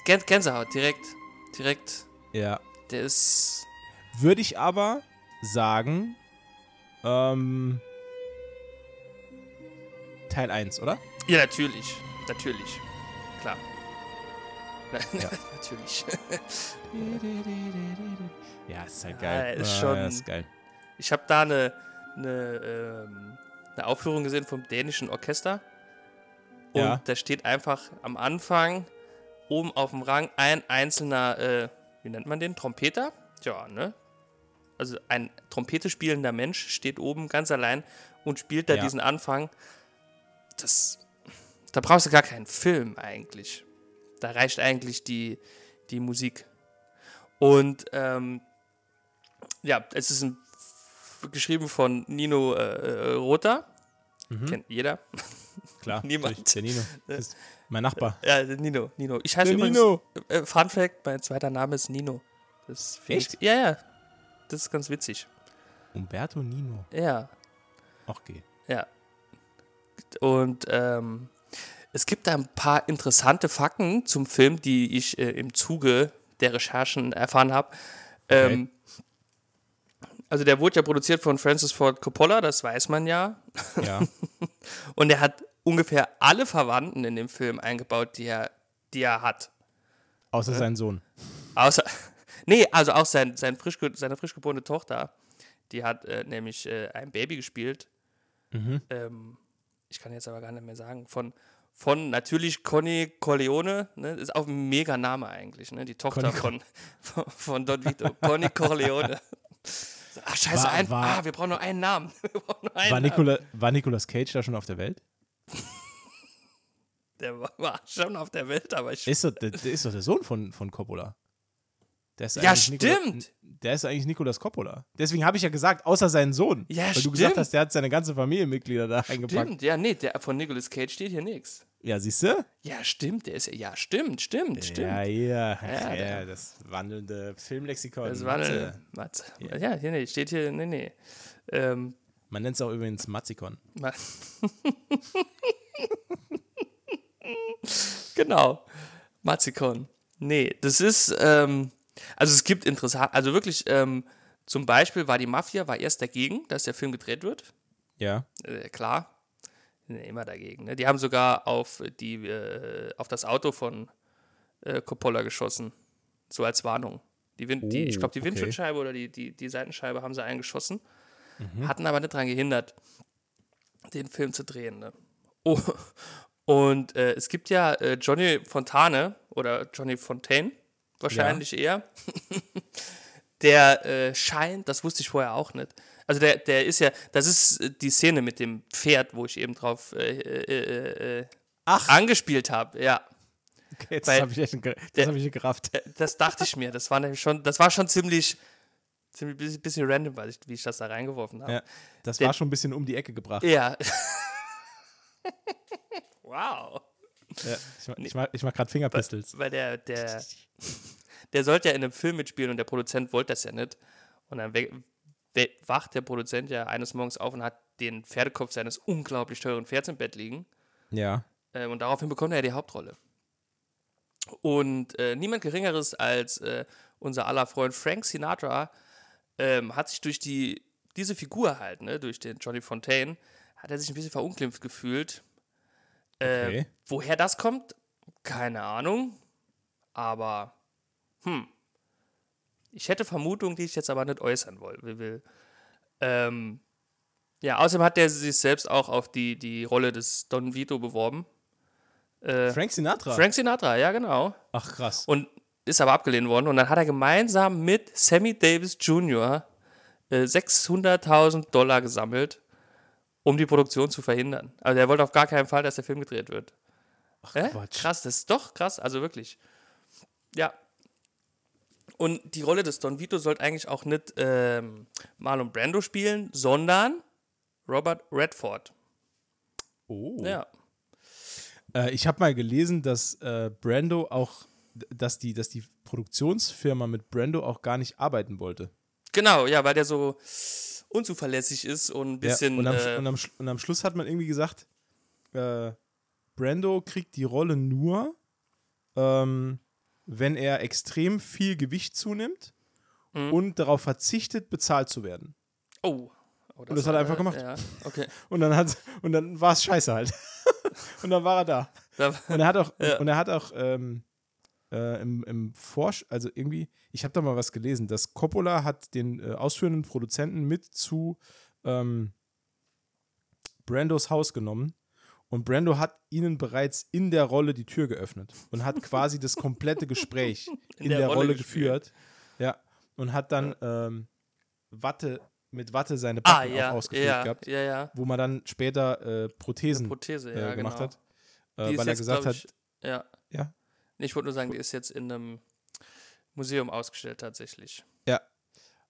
Gän Gänsehaut, direkt. Direkt. gut. Ja. Der ist. Würde ich aber sagen, ähm, Teil 1, oder? Ja, natürlich. Natürlich. Klar. Ja. natürlich. Ja, ist halt Ja, geil. ist Ja, schon- ja, ist geil. Ich habe da eine, eine, ähm, eine Aufführung gesehen vom dänischen Orchester. Und Ja. da steht einfach am Anfang oben auf dem Rang ein einzelner, äh, wie nennt man den? Trompeter? Ja, ne? Also ein Trompete spielender Mensch steht oben ganz allein und spielt da Ja. diesen Anfang. Das, da brauchst du gar keinen Film eigentlich. Da reicht eigentlich die, die Musik. Und ähm, ja, es ist ein, geschrieben von Nino äh, äh, Rota. Kennt jeder. Klar. Niemand. Der Nino. Ist mein Nachbar. Ja, Nino. Nino. Ich heiße Der übrigens. Nino. Äh, Fun Fact: Mein zweiter Name ist Nino. Das Echt? Ich, ja, ja. Das ist ganz witzig. Umberto Nino. Ja, Okay. ja. Und ähm, es gibt da ein paar interessante Fakten zum Film, die ich äh, im Zuge der Recherchen erfahren habe. Ähm, also der wurde ja produziert von Francis Ford Coppola, das weiß man ja. Ja. Und er hat ungefähr alle Verwandten in dem Film eingebaut, die er, die er hat. Außer sein Sohn. Außer, nee, also auch sein, sein frisch, seine frisch geborene Tochter, die hat äh, nämlich äh, ein Baby gespielt. Ähm, ich kann jetzt aber gar nicht mehr sagen. Von, von natürlich Conny Corleone, ne, ist auch ein mega Name eigentlich, ne, die Tochter Conny von, von, von Don Vito. Conny Corleone. Ach, scheiße, War- ein, war- ah, wir brauchen nur einen Namen. Nur einen War. Nicola, war Nicolas Cage da schon auf der Welt? Der war, war schon auf der Welt, aber ich. Ist doch, der, der ist doch der Sohn von, von Coppola. Ja, eigentlich Nicola- stimmt. der ist eigentlich Nicolas Coppola. Deswegen habe ich ja gesagt, außer seinen Sohn. Ja, Weil du stimmt. gesagt hast, der hat seine ganze Familienmitglieder da eingepackt. Stimmt, ja, nee, der, von Nicolas Cage steht hier nichts. Ja, siehst du? Ja, stimmt, der ist ja, ja, stimmt, stimmt, stimmt. Ja, ja. Ja, ja, das wandelnde Filmlexikon. Das war Matze. Matze. Ja, hier, nee, steht hier, nee, nee. Ähm, Man nennt es auch übrigens Matzikon. ma- genau. Mazikon. Nee, das ist, ähm, also es gibt interessant, also wirklich, ähm, zum Beispiel war die Mafia, war erst dagegen, dass der Film gedreht wird. Ja. Äh, klar. Immer dagegen. Ne? Die haben sogar auf, die, äh, auf das Auto von äh, Coppola geschossen. So als Warnung. Die Wind, die, ich Oh, glaube, die okay. Windschutzscheibe oder die, die, die Seitenscheibe haben sie eingeschossen. Mhm. Hatten aber nicht daran gehindert, den Film zu drehen. Ne? Oh. Und äh, es gibt ja äh, Johnny Fontane oder Johnny Fontaine, wahrscheinlich eher. der äh, scheint, das wusste ich vorher auch nicht. Also der, der ist ja, das ist äh, die Szene mit dem Pferd, wo ich eben drauf äh, äh, äh, Ach, angespielt habe. Ja, okay, jetzt habe ich, echt der- das hab ich gerafft. Äh, das dachte ich mir. Das war nämlich schon, das war schon ziemlich, ziemlich bisschen- random, weil ich, wie ich das da reingeworfen habe. Ja, das der- war schon ein bisschen um die Ecke gebracht. Ja. wow. Ja, ich mach, ich mach, ich mach gerade Fingerpistols. Weil der, der, der sollte ja in einem Film mitspielen und der Produzent wollte das ja nicht. Und dann wacht der Produzent ja eines Morgens auf und hat den Pferdekopf seines unglaublich teuren Pferds im Bett liegen. Ja. Ähm, und daraufhin bekommt er ja die Hauptrolle. Und äh, niemand Geringeres als äh, unser aller Freund Frank Sinatra ähm, hat sich durch die, diese Figur halt, ne, durch den Johnny Fontaine, hat er sich ein bisschen verunglimpft gefühlt. Äh, Okay. Woher das kommt, keine Ahnung. Aber, hm. Ich hätte Vermutungen, die ich jetzt aber nicht äußern will. Ähm, ja, außerdem hat er sich selbst auch auf die, die Rolle des Don Vito beworben. Äh, Frank Sinatra. Frank Sinatra, ja, genau. Ach, krass. Und ist aber abgelehnt worden. Und dann hat er gemeinsam mit Sammy Davis Jr. Äh, 600.000 Dollar gesammelt, um die Produktion zu verhindern. Also er wollte auf gar keinen Fall, dass der Film gedreht wird. Ach, Hä? Quatsch. Krass, das ist doch krass, also wirklich. Ja. Und die Rolle des Don Vito sollte eigentlich auch nicht ähm, Marlon Brando spielen, sondern Robert Redford. Oh. Ja. Äh, ich habe mal gelesen, dass äh, Brando auch, dass die, dass die Produktionsfirma mit Brando auch gar nicht arbeiten wollte. Genau, ja, weil der so unzuverlässig ist und ein Ja, bisschen. und, am, äh, und, am, und am Schluss hat man irgendwie gesagt, äh, Brando kriegt die Rolle nur, ähm, wenn er extrem viel Gewicht zunimmt Mhm. und darauf verzichtet, bezahlt zu werden. oh. oh Und das hat er einfach gemacht. Ja, okay. Und dann hat und dann war es scheiße halt. und dann war er da. Da, Und er hat auch, Ja. und er hat auch ähm, äh, im, im Forsch, also irgendwie, ich habe da mal was gelesen, dass Coppola hat den äh, ausführenden Produzenten mit zu ähm, Brandos Haus genommen und Brando hat ihnen bereits in der Rolle die Tür geöffnet und hat quasi das komplette Gespräch in, der, Rolle, geführt. Ja, und hat dann ähm, Watte, mit Watte seine ah, Backen ja. auch ausgefüllt Ja, gehabt, ja, ja. wo man dann später äh, Prothesen Prothese, äh, ja, gemacht genau. hat. Äh, weil er jetzt, gesagt glaub hat, ich, Ja. Ich wollte nur sagen, die ist jetzt in einem Museum ausgestellt tatsächlich. Ja.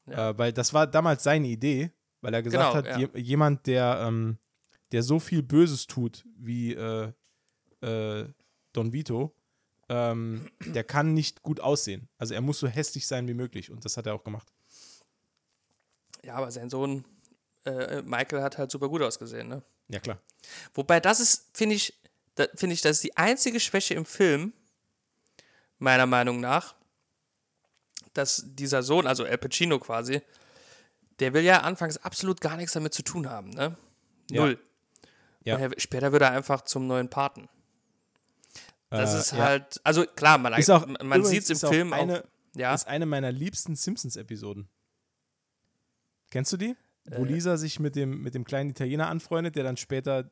Ja. Äh, weil das war damals seine Idee, weil er gesagt Genau, hat, ja. je, jemand, der, ähm, der so viel Böses tut wie äh, äh, Don Vito, ähm, der kann nicht gut aussehen. Also er muss so hässlich sein wie möglich und das hat er auch gemacht. Ja, aber sein Sohn äh, Michael hat halt super gut ausgesehen, ne? Ja, klar. Wobei das ist, finde ich, da, finde ich, das ist die einzige Schwäche im Film, meiner Meinung nach, dass dieser Sohn, also Al Pacino quasi, der will ja anfangs absolut gar nichts damit zu tun haben, ne? Ja. Null. Ja. Er, später wird er einfach zum neuen Paten. Das Äh, ist ja. halt, also klar, man, Ist auch- man sieht es im ist auch Film eine- auch. Ja, Ist eine meiner liebsten Simpsons-Episoden. Kennst du die? Wo Äh. Lisa sich mit dem, mit dem kleinen Italiener anfreundet, der dann später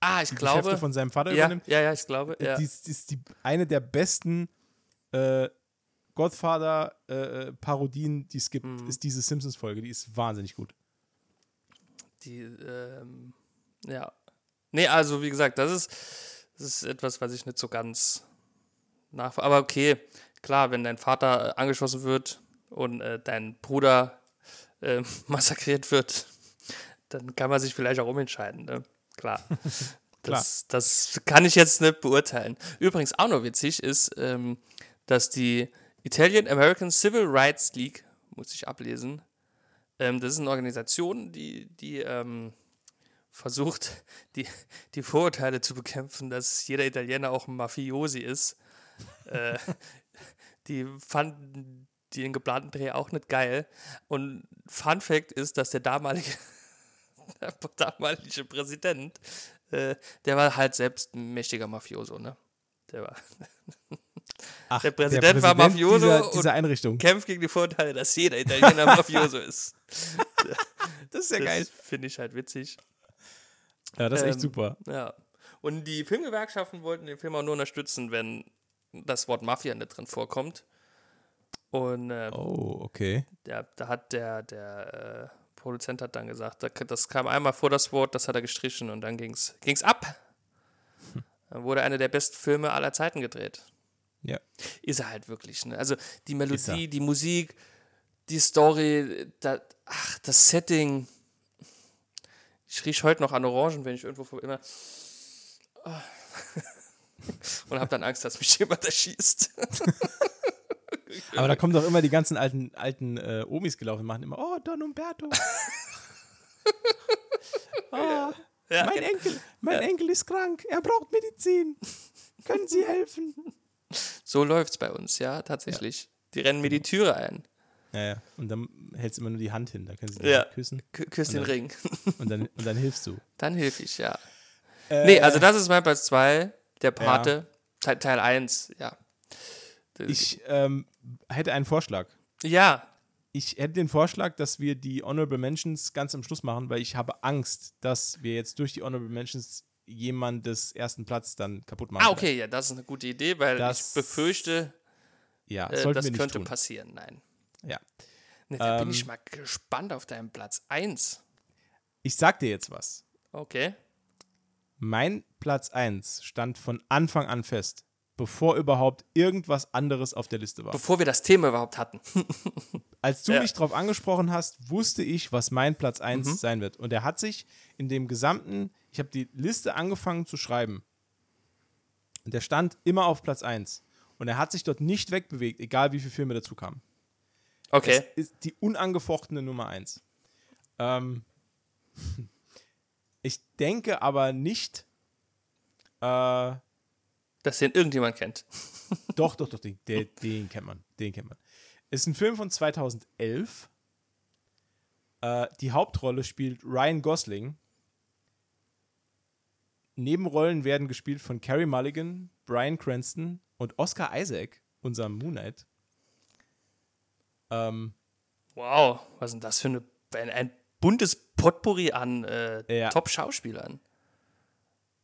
ah, ich die glaube. Geschäfte von seinem Vater Ja, übernimmt. ja, ja, ich glaube. Ja. Die, ist- die ist die, eine der besten äh, Godfather-Parodien, die es gibt, Mhm. ist diese Simpsons-Folge. Die ist wahnsinnig gut. Die, ähm, ja. Nee, also wie gesagt, das ist, das ist etwas, was ich nicht so ganz nach. Aber okay, klar, wenn dein Vater äh, angeschossen wird und äh, dein Bruder äh, massakriert wird, dann kann man sich vielleicht auch umentscheiden, ne? Klar. Das, das kann ich jetzt nicht beurteilen. Übrigens auch noch witzig ist, ähm, dass die Italian American Civil Rights League, muss ich ablesen, ähm, das ist eine Organisation, die, die ähm, versucht, die, die Vorurteile zu bekämpfen, dass jeder Italiener auch ein Mafiosi ist. äh, die fanden den geplanten Dreh auch nicht geil. Und Fun Fact ist, dass der damalige, der damalige Präsident, äh, der war halt selbst ein mächtiger Mafioso, ne? Der war Ach, Der Präsident war Mafioso Dieser, und- dieser Einrichtung. kämpft gegen die Vorteile, dass jeder Italiener Mafioso ist. Das ist ja geil. Das finde ich halt witzig. Ja, das ist echt Ähm, super. Ja. Und die Filmgewerkschaften wollten den Film auch nur unterstützen, wenn das Wort Mafia nicht drin vorkommt. Und äh, Oh, okay. der, da hat der, der äh, Produzent hat dann gesagt, da- das kam einmal vor das Wort, das hat er gestrichen und dann ging's, ging's ab. Dann wurde einer der besten Filme aller Zeiten gedreht. Ja. Ist er halt wirklich. Ne? Also die Melodie, die Musik, die Story, da, ach, das Setting. Ich rieche heute noch an Orangen, wenn ich irgendwo vor immer. Ah. Und habe dann Angst, dass mich jemand erschießt. Aber da kommen doch immer die ganzen alten, alten äh, Omis gelaufen und machen immer, oh, Don Umberto. oh, Ja, mein Enkel, mein Enkel ist krank, er braucht Medizin. Können Sie helfen? So läuft's bei uns, ja, tatsächlich. Die rennen mir die Türe ein. Ja, ja. Und dann hältst du immer nur die Hand hin, da können sie dich Ja. küssen K küss den dann- Ring. und dann, und dann hilfst du. Dann hilf ich, ja. Äh, Nee, also das ist mein Platz 2, der Pate, Teil, Teil 1, ja. Ich ähm, hätte einen Vorschlag. ja, Ich hätte den Vorschlag, dass wir die Honorable Mentions ganz am Schluss machen, weil ich habe Angst, dass wir jetzt durch die Honorable Mentions jemandes ersten Platz dann kaputt machen. ah, okay, ja, das ist eine gute Idee, weil Das- ich befürchte, Ja, äh, das könnte tun. passieren. Nein. Ja. Nee, da bin Ähm, ich mal gespannt auf deinen Platz 1. Ich sag dir jetzt was. Okay. Mein Platz 1 stand von Anfang an fest, bevor überhaupt irgendwas anderes auf der Liste war. Bevor wir das Thema überhaupt hatten. Als du Ja. mich darauf angesprochen hast, wusste ich, was mein Platz 1 Mhm. sein wird. Und er hat sich in dem gesamten, ich habe die Liste angefangen zu schreiben. Und der stand immer auf Platz 1. Und er hat sich dort nicht wegbewegt, egal wie viele Filme dazu kamen. Okay. Es ist die unangefochtene Nummer 1. Ähm, ich denke aber nicht. Äh, Dass den irgendjemand kennt. doch, doch, doch, den, den, den kennt man. Den kennt man. Ist ein Film von 2011. Äh, die Hauptrolle spielt Ryan Gosling. Nebenrollen werden gespielt von Carrie Mulligan, Brian Cranston und Oscar Isaac, unser Moon Knight. Ähm, Wow, was ist denn das für eine, ein, ein buntes Potpourri an äh, Ja. Top-Schauspielern?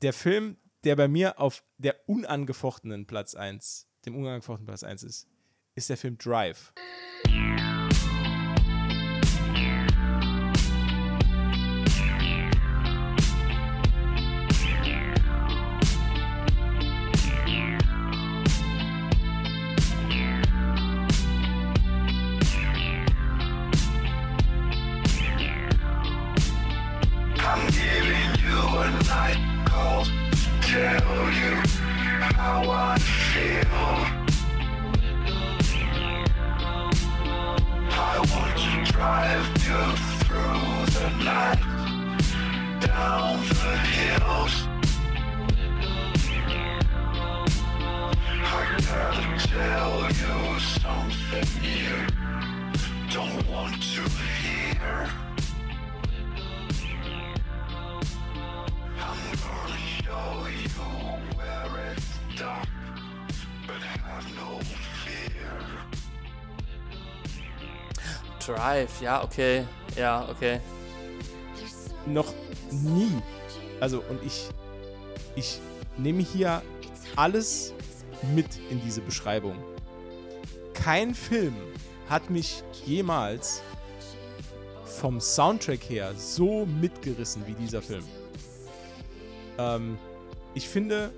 der Film, der bei mir auf der unangefochtenen Platz 1, dem unangefochtenen Platz 1 ist, ist der Film Drive. Ja, okay. Ja, okay. Noch nie. Also, und ich, ich nehme hier alles mit in diese Beschreibung. Kein Film hat mich jemals vom Soundtrack her so mitgerissen wie dieser Film. Ähm, ich finde,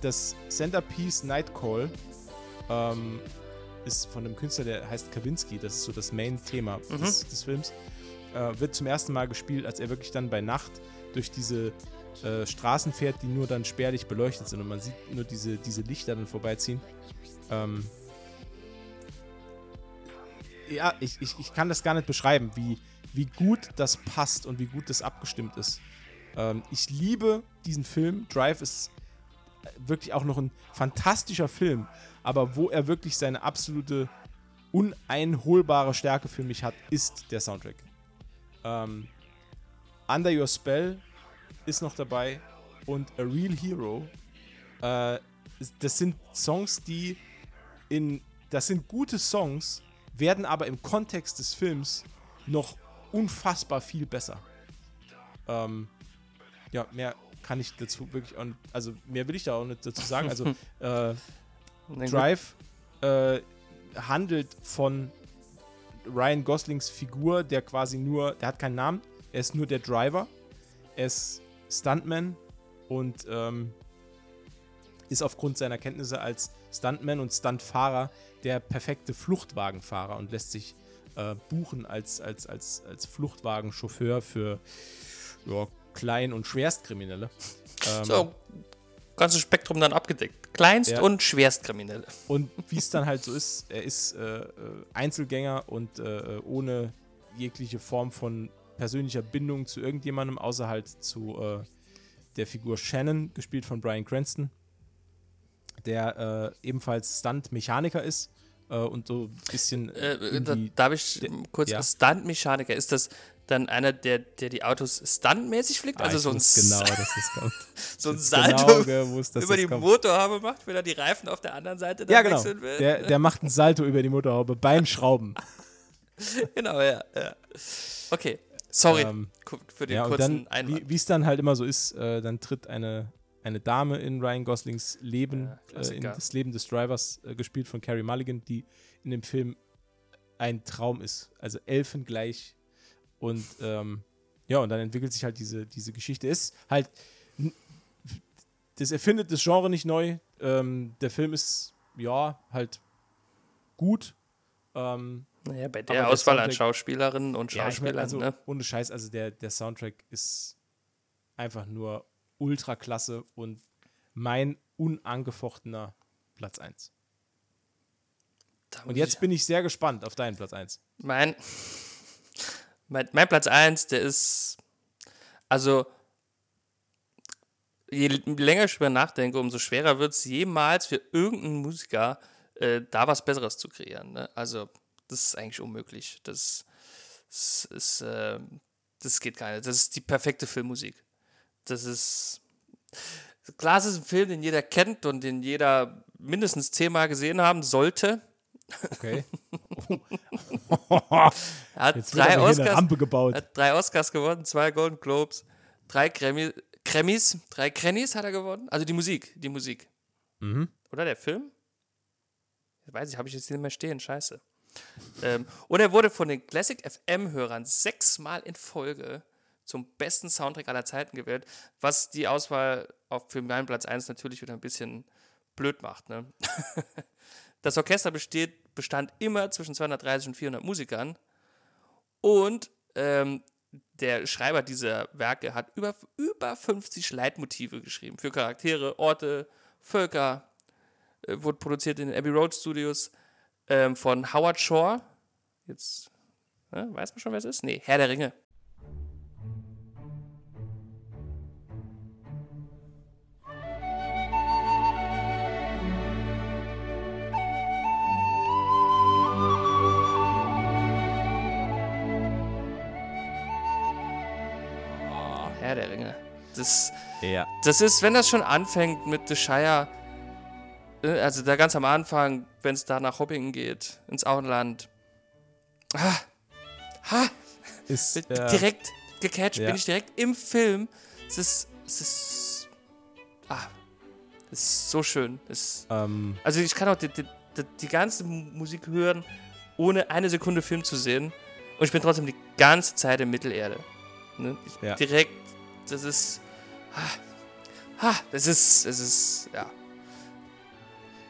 das Centerpiece Nightcall ähm, ist von einem Künstler, der heißt Kawinski. Das ist so das Main-Thema des, des Films. Äh, wird zum ersten Mal gespielt, als er wirklich dann bei Nacht durch diese äh, Straßen fährt, die nur dann spärlich beleuchtet sind und man sieht nur diese, diese Lichter dann vorbeiziehen. Ähm, ja, ich, ich, ich kann das gar nicht beschreiben, wie, wie gut das passt und wie gut das abgestimmt ist. Ähm, ich liebe diesen Film. Drive ist wirklich auch noch ein fantastischer Film, aber wo er wirklich seine absolute uneinholbare Stärke für mich hat, ist der Soundtrack. Ähm, Under Your Spell ist noch dabei und A Real Hero. Äh, das sind Songs, die in. Das sind gute Songs, werden aber im Kontext des Films noch unfassbar viel besser. Ähm, ja, mehr kann ich dazu wirklich auch nicht, also mehr will ich da auch nicht dazu sagen. Also äh. Drive äh, handelt von Ryan Goslings Figur, der quasi nur, der hat keinen Namen, er ist nur der Driver, er ist Stuntman und ähm, ist aufgrund seiner Kenntnisse als Stuntman und Stuntfahrer der perfekte Fluchtwagenfahrer und lässt sich äh, buchen als, als, als, als Fluchtwagenchauffeur für ja, Klein- und Schwerstkriminelle. Ähm, So, ganzes Spektrum dann abgedeckt. Kleinst- Ja. und Schwerstkriminelle. Und wie es dann halt so ist, er ist äh, äh, Einzelgänger und äh, ohne jegliche Form von persönlicher Bindung zu irgendjemandem, außer halt zu äh, der Figur Shannon, gespielt von Brian Cranston, der äh, ebenfalls Stunt-Mechaniker ist äh, und so ein bisschen äh, Äh, da, darf ich kurz ja. Stunt-Mechaniker, ist das dann einer, der, der die Autos stuntmäßig fliegt? Ah, Also so ein, genau, dass das kommt. so ein Salto genau gewusst, über die kommt. Motorhaube macht, wenn er die Reifen auf der anderen Seite dann Ja, genau. wechseln will? Der, der macht einen Salto über die Motorhaube beim Schrauben. Genau, ja. ja. Okay, sorry Ähm, für den Ja, kurzen dann, Einwand. wie es dann halt immer so ist, äh, dann tritt eine, eine Dame in Ryan Goslings Leben, Ja, äh, in das Leben des Drivers, äh, gespielt von Carrie Mulligan, die in dem Film ein Traum ist. Also elfengleich. Und ähm, ja, und dann entwickelt sich halt diese, diese Geschichte. Ist halt, das erfindet das Genre nicht neu. Ähm, der Film ist, ja, halt gut. Ähm, naja, bei der der Auswahl an Soundtrack- Schauspielerinnen und ja, Schauspielern, also ne? ohne Scheiß, also der, der Soundtrack ist einfach nur ultra klasse und mein unangefochtener Platz 1. Da Und jetzt bin ich sehr gespannt auf deinen Platz 1. Mein, Mein, mein Platz 1, der ist, also, je länger ich drüber nachdenke, umso schwerer wird es jemals für irgendeinen Musiker, äh, da was Besseres zu kreieren. Ne? Also, das ist eigentlich unmöglich. Das, das ist, äh, das geht gar nicht. Das ist die perfekte Filmmusik. Das ist. Klar, es ist ein Film, den jeder kennt und den jeder mindestens zehnmal gesehen haben sollte. Okay. Er hat Jetzt drei Oscars, Rampe gebaut. hat drei Oscars gewonnen, zwei Golden Globes, drei Grammys, drei Grammys hat er gewonnen. Also die Musik, die Musik. Mhm. Oder der Film? Ich weiß ich, habe ich jetzt hier nicht mehr stehen, scheiße. ähm, und er wurde von den Classic FM-Hörern sechsmal in Folge zum besten Soundtrack aller Zeiten gewählt, was die Auswahl auf für meinen Platz 1 natürlich wieder ein bisschen blöd macht. Ne? Das Orchester besteht, bestand immer zwischen 230 und 400 Musikern und ähm, der Schreiber dieser Werke hat über, über 50 Leitmotive geschrieben für Charaktere, Orte, Völker. Äh, wurde produziert in den Abbey Road Studios ähm, von Howard Shore. Jetzt ne, weiß man schon, wer es ist? Nee, Herr der Ringe. Das, Ja. das ist, wenn das schon anfängt mit The Shire, äh, also da ganz am Anfang, wenn es da nach Hoppingen geht, ins Auenland. Ah, ha, Ist, äh, direkt gecatcht, ja. bin ich direkt im Film. Es ist, es ist, ah, es ist so schön. Es, ähm, also ich kann auch die, die, die, ganze Mu- Musik hören, ohne eine Sekunde Film zu sehen. Und ich bin trotzdem die ganze Zeit in Mittelerde. Ne? Ja. Direkt, das ist, das ist, es ist, ja. ja,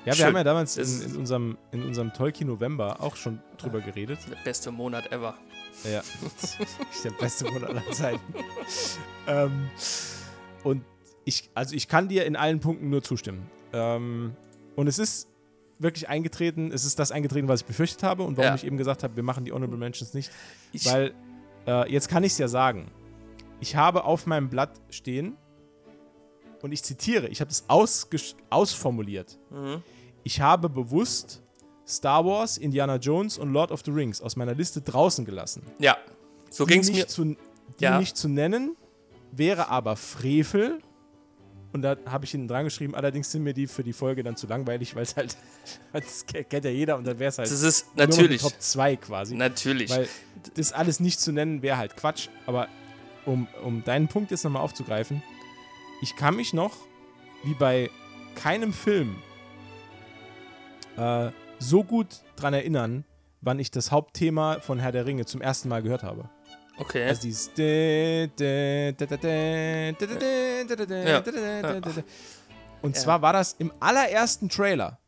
wir Schön. haben ja damals Das in, in unserem, in unserem Tolkien November auch schon drüber geredet. Der beste Monat ever. Ja, das der beste Monat aller Zeiten. ähm, und ich, also ich kann dir in allen Punkten nur zustimmen. Ähm, und es ist wirklich eingetreten, es ist das eingetreten, was ich befürchtet habe und warum Ja. ich eben gesagt habe, wir machen die Honorable Mentions nicht. Ich, Weil, äh, jetzt kann ich es ja sagen. Ich habe auf meinem Blatt stehen, und ich zitiere, ich habe das ausformuliert. Mhm. Ich habe bewusst Star Wars, Indiana Jones und Lord of the Rings aus meiner Liste draußen gelassen. ja, so ging es mir. nicht Zu, die Ja. nicht zu nennen, wäre aber Frevel. Und da habe ich hinten dran geschrieben, allerdings sind mir die für die Folge dann zu langweilig, weil es halt, das ke- kennt ja jeder und dann wäre es halt Das ist natürlich, Top 2 quasi. natürlich. Weil das alles nicht zu nennen wäre halt Quatsch. Aber um, um deinen Punkt jetzt nochmal aufzugreifen, ich kann mich noch, wie bei keinem Film, äh, so gut dran erinnern, wann ich das Hauptthema von Herr der Ringe zum ersten Mal gehört habe. okay. Also dieses und zwar war das im allerersten Trailer.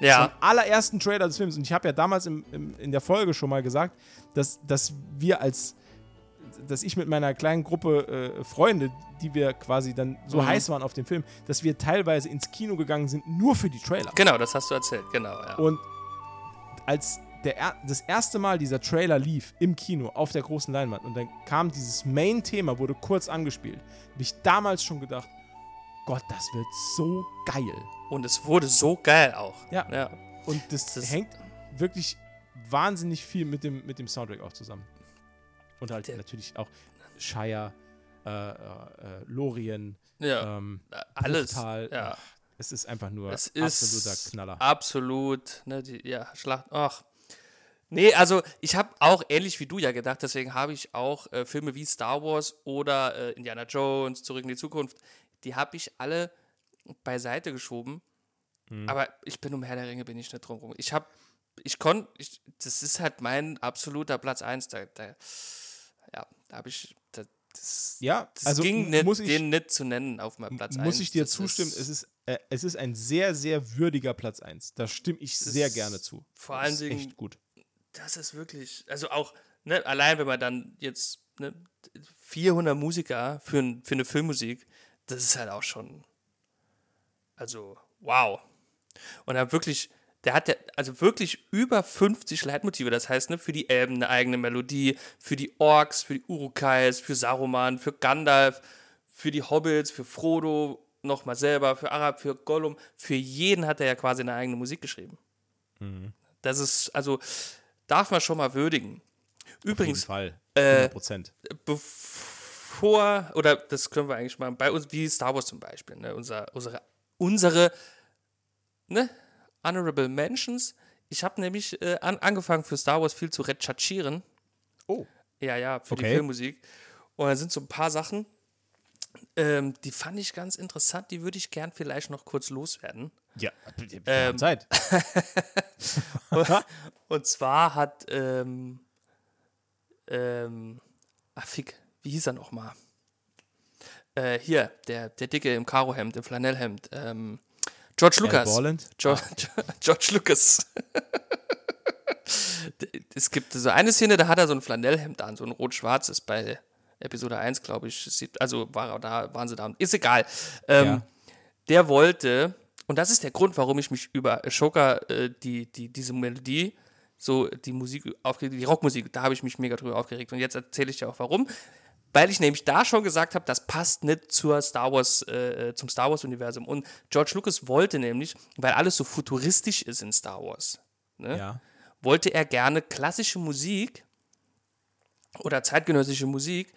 ja, Zum allerersten Trailer des Films. Und ich habe ja damals im, im, in der Folge schon mal gesagt, dass, dass wir als, dass ich mit meiner kleinen Gruppe äh, Freunde, die wir quasi dann so Mhm. heiß waren auf den Film, dass wir teilweise ins Kino gegangen sind, nur für die Trailer. genau, das hast du erzählt, genau, ja. Und als der, er- das erste Mal dieser Trailer lief im Kino auf der großen Leinwand und dann kam dieses Main-Thema, wurde kurz angespielt, habe ich damals schon gedacht, Gott, das wird so geil. Und es wurde so geil auch. Ja. ja. Und das, Das- hängt wirklich wahnsinnig viel mit dem, mit dem Soundtrack auch zusammen. Und halt Der- natürlich auch Shire, äh, äh, äh, Lorien, Ja, ähm, alles. Bruchtal. Ja. Es ist einfach nur Es absoluter ist Knaller. absolut, ne, die, ja, Schlacht, ach. Nee, also ich habe auch ähnlich wie du ja gedacht, deswegen habe ich auch äh, Filme wie Star Wars oder äh, Indiana Jones, Zurück in die Zukunft, die habe ich alle beiseite geschoben. Mhm. Aber ich bin um Herr der Ringe, bin ich nicht drum rum. Ich habe, ich konnte, das ist halt mein absoluter Platz 1. Da, da, da habe ich, da, das, Ja, das also ging nicht, muss ich, den nicht zu nennen auf meinem Platz 1. muss ich dir zustimmen, es ist, äh, es ist ein sehr, sehr würdiger Platz 1. Da stimme ich sehr ist gerne zu. vor Das allen ist Dingen- echt gut. das ist wirklich, also auch, ne, allein wenn man dann jetzt ne, 400 Musiker für, ein, für eine Filmmusik, das ist halt auch schon, also wow. Und dann wirklich der hat ja also wirklich über 50 Leitmotive. Das heißt, ne, für die Elben eine eigene Melodie, für die Orks, für die Urukais, für Saruman, für Gandalf, für die Hobbits, für Frodo nochmal selber, für Arab, für Gollum. Für jeden hat er ja quasi eine eigene Musik geschrieben. Das ist, also, darf man schon mal würdigen. Übrigens, Fall. äh, 100 Prozent. bevor, oder das können wir eigentlich mal, bei uns, wie Star Wars zum Beispiel, ne, unser, unsere, unsere, ne, Honorable Mentions. Ich habe nämlich äh, an, angefangen für Star Wars viel zu recherchieren. Oh. Ja, ja, für die Okay. Filmmusik. Und da sind so ein paar Sachen, ähm, die fand ich ganz interessant, die würde ich gern vielleicht noch kurz loswerden. Ja, Ähm, Zeit. Und zwar hat, ähm, ähm, ach fick, wie hieß er nochmal? Äh, hier, der, der Dicke im Karohemd, im Flanellhemd. Ähm, George Lucas. Borland? George, George Lucas. es gibt so eine Szene, da hat er so ein Flanellhemd an, so ein rot-schwarzes bei Episode 1, glaube ich. Also war da, waren sie da. Ist egal. Ähm, Ja. Der wollte, und das ist der Grund, warum ich mich über Ashoka, äh, die, die, diese Melodie, so die Musik aufgeregt, die Rockmusik, da habe ich mich mega drüber aufgeregt. Und jetzt erzähle ich dir auch warum. Weil ich nämlich da schon gesagt habe, das passt nicht zur Star Wars, äh, zum Star Wars-Universum. Und George Lucas wollte nämlich, weil alles so futuristisch ist in Star Wars, ne? Ja. wollte er gerne klassische Musik oder zeitgenössische Musik,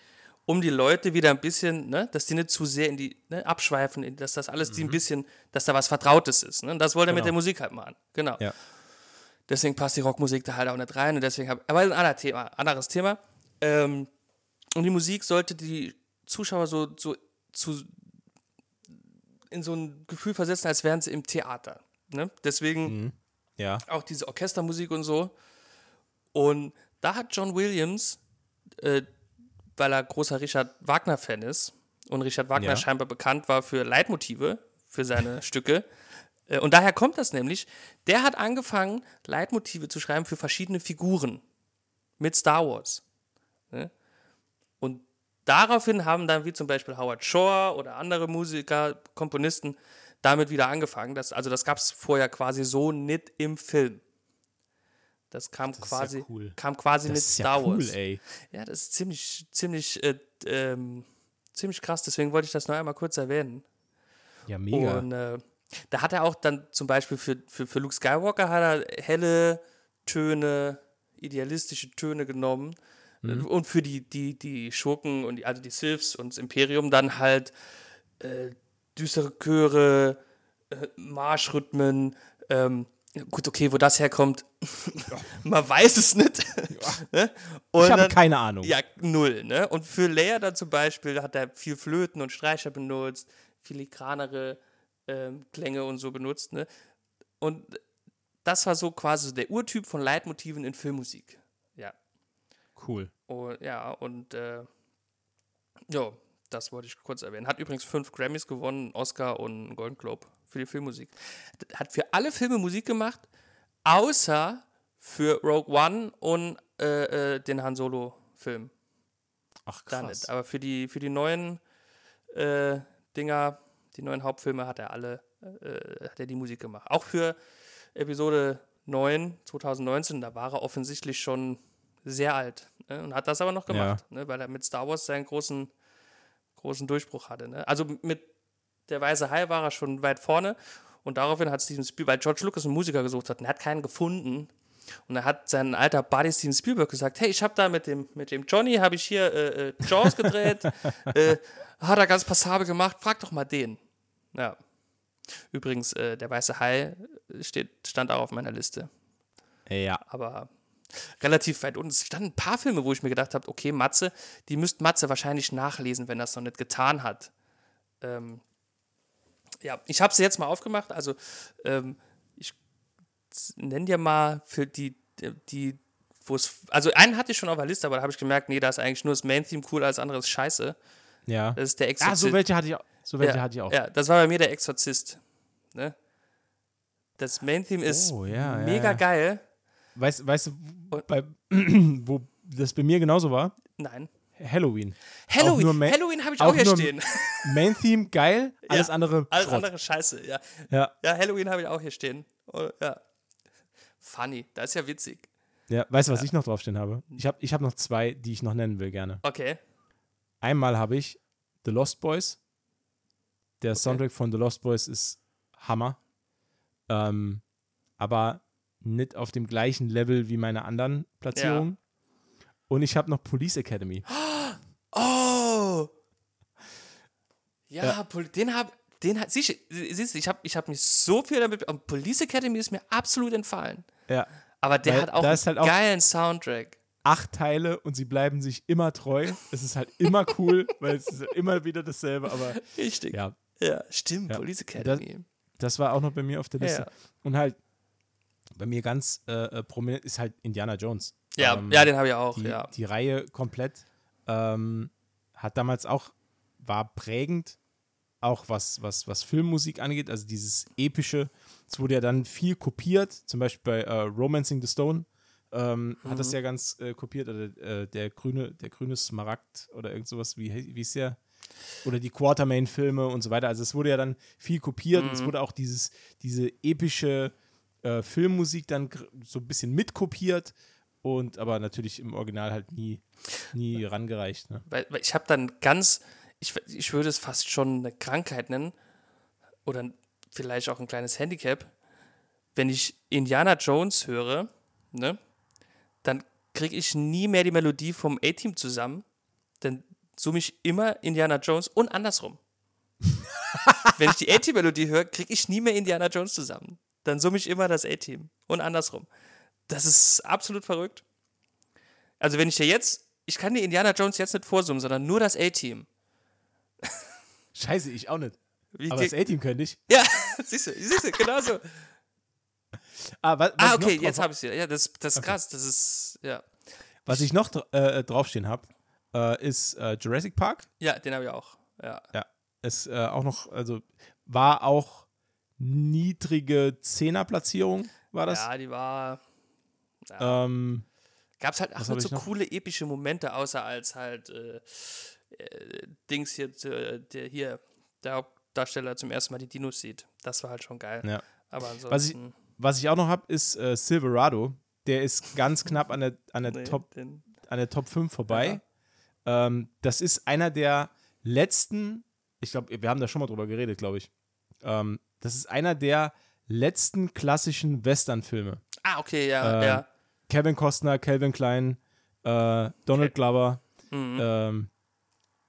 um die Leute wieder ein bisschen, ne, dass die nicht zu sehr in die, ne, abschweifen, dass das alles die ein bisschen, dass da was Vertrautes ist. Ne? Und das wollte er mit Genau. der Musik halt machen. Genau. Ja. Deswegen passt die Rockmusik da halt auch nicht rein. Und deswegen hab, aber ein anderes Thema, anderes Thema. Ähm, und die Musik sollte die Zuschauer so, so zu in so ein Gefühl versetzen, als wären sie im Theater. Ne? Deswegen Ja. auch diese Orchestermusik und so. Und da hat John Williams, äh, weil er großer Richard Wagner-Fan ist und Richard Wagner Ja. scheinbar bekannt war für Leitmotive für seine Stücke. Äh, und daher kommt das nämlich. Der hat angefangen, Leitmotive zu schreiben für verschiedene Figuren mit Star Wars. Ne? Und daraufhin haben dann wie zum Beispiel Howard Shore oder andere Musiker, Komponisten damit wieder angefangen. Das, also das gab es vorher quasi so nicht im Film. Das kam ja quasi, cool. kam quasi Das mit ist Star ja cool, Wars. ey. Ja, das ist ziemlich, ziemlich, äh, ähm, ziemlich krass. Deswegen wollte ich das noch einmal kurz erwähnen. Ja, mega. Und äh, da hat er auch dann zum Beispiel für, für, für Luke Skywalker hat er helle Töne, idealistische Töne genommen. Mhm. Und für die, die, die Schurken und die, also die Sylphs und das Imperium dann halt äh, düstere Chöre, äh, Marschrhythmen. Ähm, gut, okay, wo das herkommt, man weiß es nicht. Ne? Und ich habe dann- keine Ahnung. ja, null, ne? Und für Leia dann zum Beispiel hat er viel Flöten und Streicher benutzt, filigranere ähm, Klänge und so benutzt, ne? Und das war so quasi der Urtyp von Leitmotiven in Filmmusik. Cool. Und, ja, und äh, ja, das wollte ich kurz erwähnen. Hat übrigens fünf Grammys gewonnen, einen Oscar und einen Golden Globe für die Filmmusik. Hat für alle Filme Musik gemacht, außer für Rogue One und äh, äh, den Han Solo-Film. Ach, Da krass. nicht. Aber für die, für die neuen äh, Dinger, die neuen Hauptfilme hat er alle, äh, hat er die Musik gemacht. Auch für Episode 9, 2019, da war er offensichtlich schon sehr alt ne? und hat das aber noch gemacht, ne? weil er mit Star Wars seinen großen, großen Durchbruch hatte. Ne? Also mit der Weiße Hai war er schon weit vorne und daraufhin hat Steven Spielberg, weil George Lucas einen Musiker gesucht hat und er hat keinen gefunden. Und er hat sein alter Buddy Steven Spielberg gesagt, hey, ich habe da mit dem, mit dem Johnny, habe ich hier äh, äh, Jaws gedreht, äh, hat er ganz passabel gemacht, frag doch mal den. Ja. Übrigens, äh, der Weiße Hai steht, stand auch auf meiner Liste Ja. aber relativ weit unten. Es standen ein paar Filme, wo ich mir gedacht habe, okay, Matze, die müsste Matze wahrscheinlich nachlesen, wenn er es noch nicht getan hat. Ähm, ja, ich habe sie jetzt mal aufgemacht. Also ähm, ich nenne dir mal für die, die wo es, also einen hatte ich schon auf der Liste, aber da habe ich gemerkt, nee, da ist eigentlich nur das Main-Theme cool, alles andere ist scheiße. Ja. Das ist der Ah, Exorzist. so welche hatte ich auch. So welche ja, hatte ich auch. Ja, das war bei mir der Exorzist. Ne? Das Main-Theme ist Oh, ja, ja, mega ja. geil. Weißt, weißt du, bei, wo das bei mir genauso war? Nein. Halloween. Halloween, Halloween habe ich auch auch hier stehen. Main Theme geil, alles Ja, andere Alles Schrott. andere scheiße, ja. Ja. Ja, Halloween habe ich auch hier stehen. Oh, ja. funny. Das ist ja witzig. Ja, weißt du, was ich noch draufstehen habe? Ich habe ich hab noch zwei, die ich noch nennen will gerne. Okay. Einmal habe ich The Lost Boys. Der Soundtrack von The Lost Boys ist Hammer. Ähm, aber nicht auf dem gleichen Level wie meine anderen Platzierungen. Und ich habe noch Police Academy. Oh! Ja, Pol- den hab, den hat, siehst du, siehst ich habe ich hab mich so viel damit, und Police Academy ist mir absolut entfallen. Ja. Aber der Weil hat auch einen halt auch- geilen Soundtrack. Acht Teile und sie bleiben sich immer treu. Es ist halt immer cool, weil es ist immer wieder dasselbe. Aber Richtig. ja, Ja, stimmt, Ja. Police Academy. das war auch noch bei mir auf der Liste. Ja. Und halt bei mir ganz äh, äh, prominent ist halt Indiana Jones. Ja, Ähm, ja, den habe ich auch, die, ja. die Reihe komplett ähm, hat damals auch, war prägend, auch was, was, was Filmmusik angeht, also dieses epische. Es wurde ja dann viel kopiert, zum Beispiel bei äh, Romancing the Stone ähm, hat Mhm. das ja ganz äh, kopiert, oder äh, der grüne, der grüne Smaragd oder irgend sowas, wie, ist der? Oder die Quartermain-Filme und so weiter. Also es wurde ja dann viel kopiert und es wurde auch dieses, diese epische äh, Filmmusik dann so ein bisschen mitkopiert und aber natürlich im Original halt nie, nie rangereicht. Ne? Weil, weil ich habe dann ganz, ich, ich würde es fast schon eine Krankheit nennen oder vielleicht auch ein kleines Handicap. Wenn ich Indiana Jones höre, ne, dann kriege ich nie mehr die Melodie vom A-Team zusammen. Dann summe ich immer Indiana Jones und andersrum. Wenn ich die A-Team-Melodie höre, kriege ich nie mehr Indiana Jones zusammen. Dann summe ich immer das A-Team und andersrum. Das ist absolut verrückt. Also wenn ich dir jetzt, ich kann dir Indiana Jones jetzt nicht vorsummen, sondern nur das A-Team. Scheiße, ich auch nicht. Wie Aber das A-Team könnte ich. Ja, siehst du, siehst du, genau so. Ah, was, was Ah, okay, jetzt hab- habe ich es ja. Ja, das, das ist krass. Das ist, ja. Was ich noch äh, draufstehen habe, äh, ist äh, Jurassic Park. Ja, den habe ich auch. Ja. Ja. Ist äh, auch noch, also war auch niedrige Zehnerplatzierung, war das. Ja, die war. Ähm, Gab es halt auch nicht hab so noch? coole epische Momente, außer als halt äh, äh, Dings hier, äh, der hier, der Hauptdarsteller zum ersten Mal die Dinos sieht. Das war halt schon geil. ja. Aber Was ich, ansonsten. was ich auch noch habe, ist äh, Silverado. Der ist ganz knapp an der, an der, nee, Top, den, an der Top 5 vorbei. Ähm, das ist einer der letzten, ich glaube, wir haben da schon mal drüber geredet, glaube ich. Ähm, das ist einer der letzten klassischen Western-Filme. ah, okay, ja, Ähm, ja. Kevin Costner, Calvin Klein, äh, Donald Glover. Mhm. Ähm,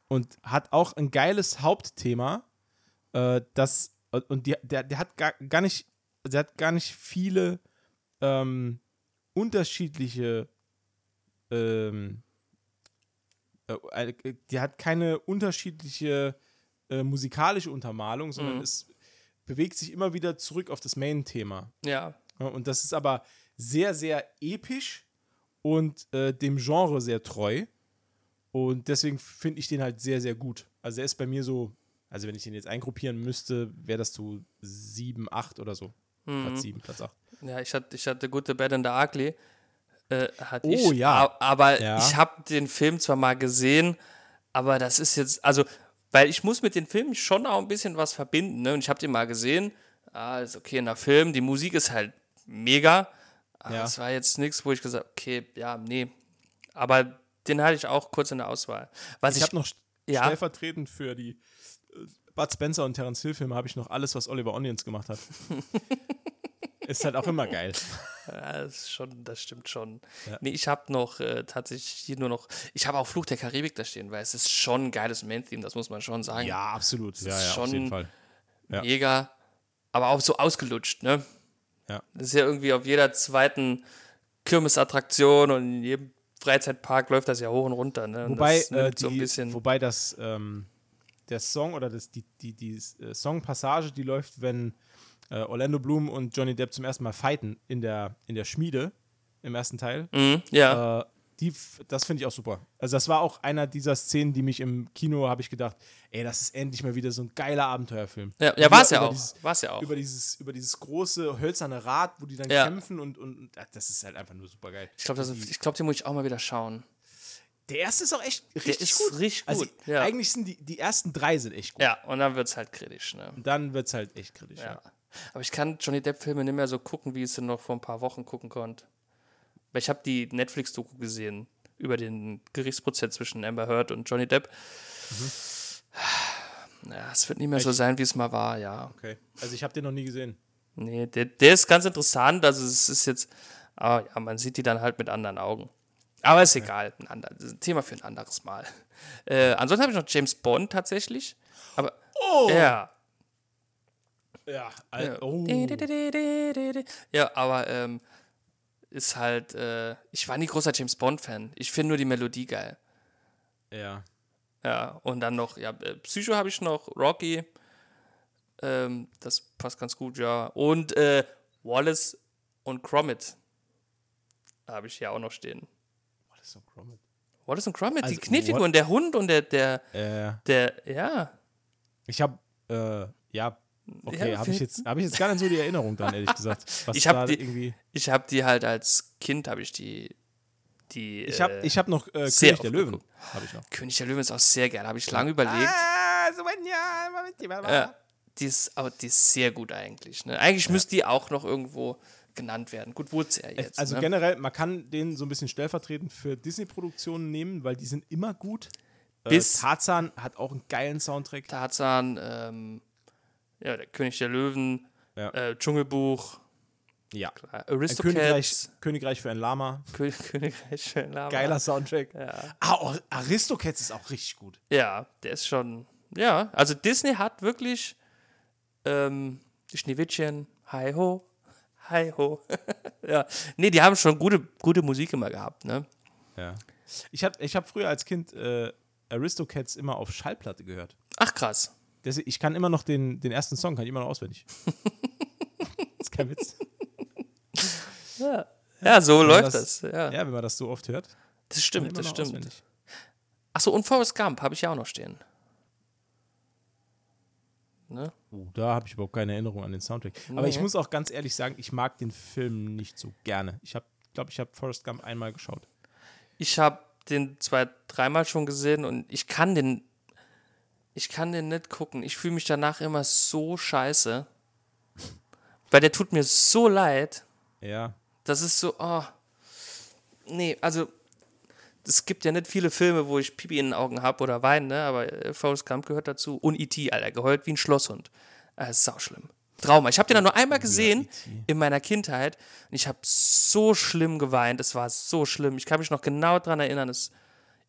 und hat auch ein geiles Hauptthema, äh, das und die, der, der hat gar, gar nicht, der hat gar nicht viele ähm, unterschiedliche ähm, äh, äh, die hat keine unterschiedliche äh, musikalische Untermalung, sondern Mhm. es bewegt sich immer wieder zurück auf das Main-Thema. Ja, und das ist aber sehr, sehr episch und äh, dem Genre sehr treu. Und deswegen finde ich den halt sehr, sehr gut. Also er ist bei mir so, also wenn ich den jetzt eingruppieren müsste, wäre das so 7, 8 oder so. Mhm. Platz 7, Platz 8. Ja, ich hatte, ich hatte Good, the Bad and the Ugly. Äh, hatte Oh, ich, ja. Aber Ja. ich habe den Film zwar mal gesehen, aber das ist jetzt, also, weil ich muss mit den Filmen schon auch ein bisschen was verbinden. Ne? Und ich habe den mal gesehen. Ah, ist okay, in der Film. Die Musik ist halt mega. Aber Ja. es war jetzt nichts, wo ich gesagt habe, okay, ja, nee. Aber den hatte ich auch kurz in der Auswahl. Was Ich ich, habe noch Ja. stellvertretend für die äh, Bud Spencer und Terence Hill Filme habe ich noch alles, was Oliver Onions gemacht hat. ist halt auch immer geil. Ja, das, ist schon, das stimmt schon. Nee, ich habe noch äh, tatsächlich hier nur noch. Ich habe auch Fluch der Karibik da stehen, weil es ist schon ein geiles Main-Theme, das muss man schon sagen. Ja, absolut. Ja, ist ja, auf schon- jeden Fall. ja. Mega. Aber auch so ausgelutscht, ne? Ja. Das ist ja irgendwie auf jeder zweiten Kirmesattraktion und in jedem Freizeitpark läuft das ja hoch und runter, ne? Und Wobei, das äh, nimmt die, so ein bisschen. wobei das, ähm, der Song oder das, die, die, die äh, Songpassage, die läuft, wenn äh, Orlando Bloom und Johnny Depp zum ersten Mal fighten in der, in der Schmiede im ersten Teil. Mhm, ja. Äh, die, das finde ich auch super. Also das war auch einer dieser Szenen, die mich im Kino, habe ich gedacht, ey, das ist endlich mal wieder so ein geiler Abenteuerfilm. ja, ja, war es ja auch. dieses- War es ja auch. Über dieses, über dieses große hölzerne Rad, wo die dann Ja. kämpfen und, und, das ist halt einfach nur super geil. Ich glaube, glaub, den muss ich auch mal wieder schauen. Der erste ist auch echt richtig gut. richtig Also, gut, ja. Eigentlich sind die, die ersten drei sind echt gut. Ja, und dann wird es halt kritisch, ne? Und dann wird es halt echt kritisch. Ja. Ja. Aber ich kann Johnny Depp-Filme nicht mehr so gucken, wie ich sie noch vor ein paar Wochen gucken konnte. Weil ich habe die Netflix-Doku gesehen über den Gerichtsprozess zwischen Amber Heard und Johnny Depp. Ja, es wird nicht mehr so sein, wie es mal war, ja. Okay. Also ich habe den noch nie gesehen. Nee, der, der ist ganz interessant. Also es ist jetzt, aber ja, man sieht die dann halt mit anderen Augen. Aber ist egal, ein, ander, ein Thema für ein anderes Mal. Äh, ansonsten habe ich noch James Bond tatsächlich. Aber Oh! ja, Ja. Ja. Oh. Ja, aber ähm, ist halt, äh, ich war nie großer James Bond-Fan. Ich finde nur die Melodie geil. Ja. Ja, und dann noch, ja, äh, Psycho habe ich noch, Rocky. Ähm, das passt ganz gut, ja. Und äh, Wallace und Gromit habe ich hier auch noch stehen. Ist so Gromit? Wallace und Gromit, Also, die Knetfiguren, der Hund und der, der, Äh, der, ja. ich habe, äh, ja, okay, Ja, habe ich, jetzt, hab ich jetzt gar nicht so die Erinnerung dran, ehrlich gesagt. Was Ich hab da die-. Ich habe die halt als Kind, habe ich die, die Ich habe äh, ich hab noch äh, König der Löwen. Habe ich noch. König der Löwen ist auch sehr geil, habe ich lange überlegt. Ah, so Moment. Ja, die ist, aber die ist sehr gut eigentlich. Ne? Eigentlich müsste die auch noch irgendwo genannt werden. Gut, wurde sie ja jetzt. Also ne? generell, man kann den so ein bisschen stellvertretend für Disney-Produktionen nehmen, weil die sind immer gut. Bis- äh, Tarzan hat auch einen geilen Soundtrack. Tarzan, ähm, ja, der König der Löwen, Ja. äh, Dschungelbuch, Ja. Ein Königreich, Aristocats, Königreich für ein Lama. Kö Königreich für ein Lama. Geiler Soundtrack. Ja. Ah, Aristocats ist auch richtig gut. ja, der ist schon, ja, also Disney hat wirklich ähm, Schneewittchen, hi ho, hi ho. ja, nee, die haben schon gute, gute Musik immer gehabt, ne? Ja. Ich habe ich hab früher als Kind äh, Aristocats immer auf Schallplatte gehört. Ach krass. Deswegen, ich kann immer noch den, den ersten Song, kann ich immer noch auswendig. das ist kein Witz. Ja, so läuft das- das. Ja, Ja, wenn man das so oft hört. das stimmt, das stimmt. auswendig. Achso, und Forrest Gump habe ich ja auch noch stehen. Ne? Uh, da habe ich überhaupt keine Erinnerung an den Soundtrack. Aber ich Nee. muss auch ganz ehrlich sagen, ich mag den Film nicht so gerne. Ich habe, glaube ich, habe Forrest Gump einmal geschaut. Ich habe den zwei, dreimal schon gesehen und ich kann den. Ich kann den nicht gucken. Ich fühle mich danach immer so scheiße. Weil der tut mir so leid. Ja. Das ist so, oh. Nee, also. Es gibt ja nicht viele Filme, wo ich Pipi in den Augen habe oder weine, ne? aber äh, Forrest Gump gehört dazu. Und E.T., Alter, geheult wie ein Schlosshund. Das ist sauschlimm. Trauma. Ich habe den dann nur einmal gesehen in meiner Kindheit und ich habe so schlimm geweint. Es war so schlimm. Ich kann mich noch genau daran erinnern. Es,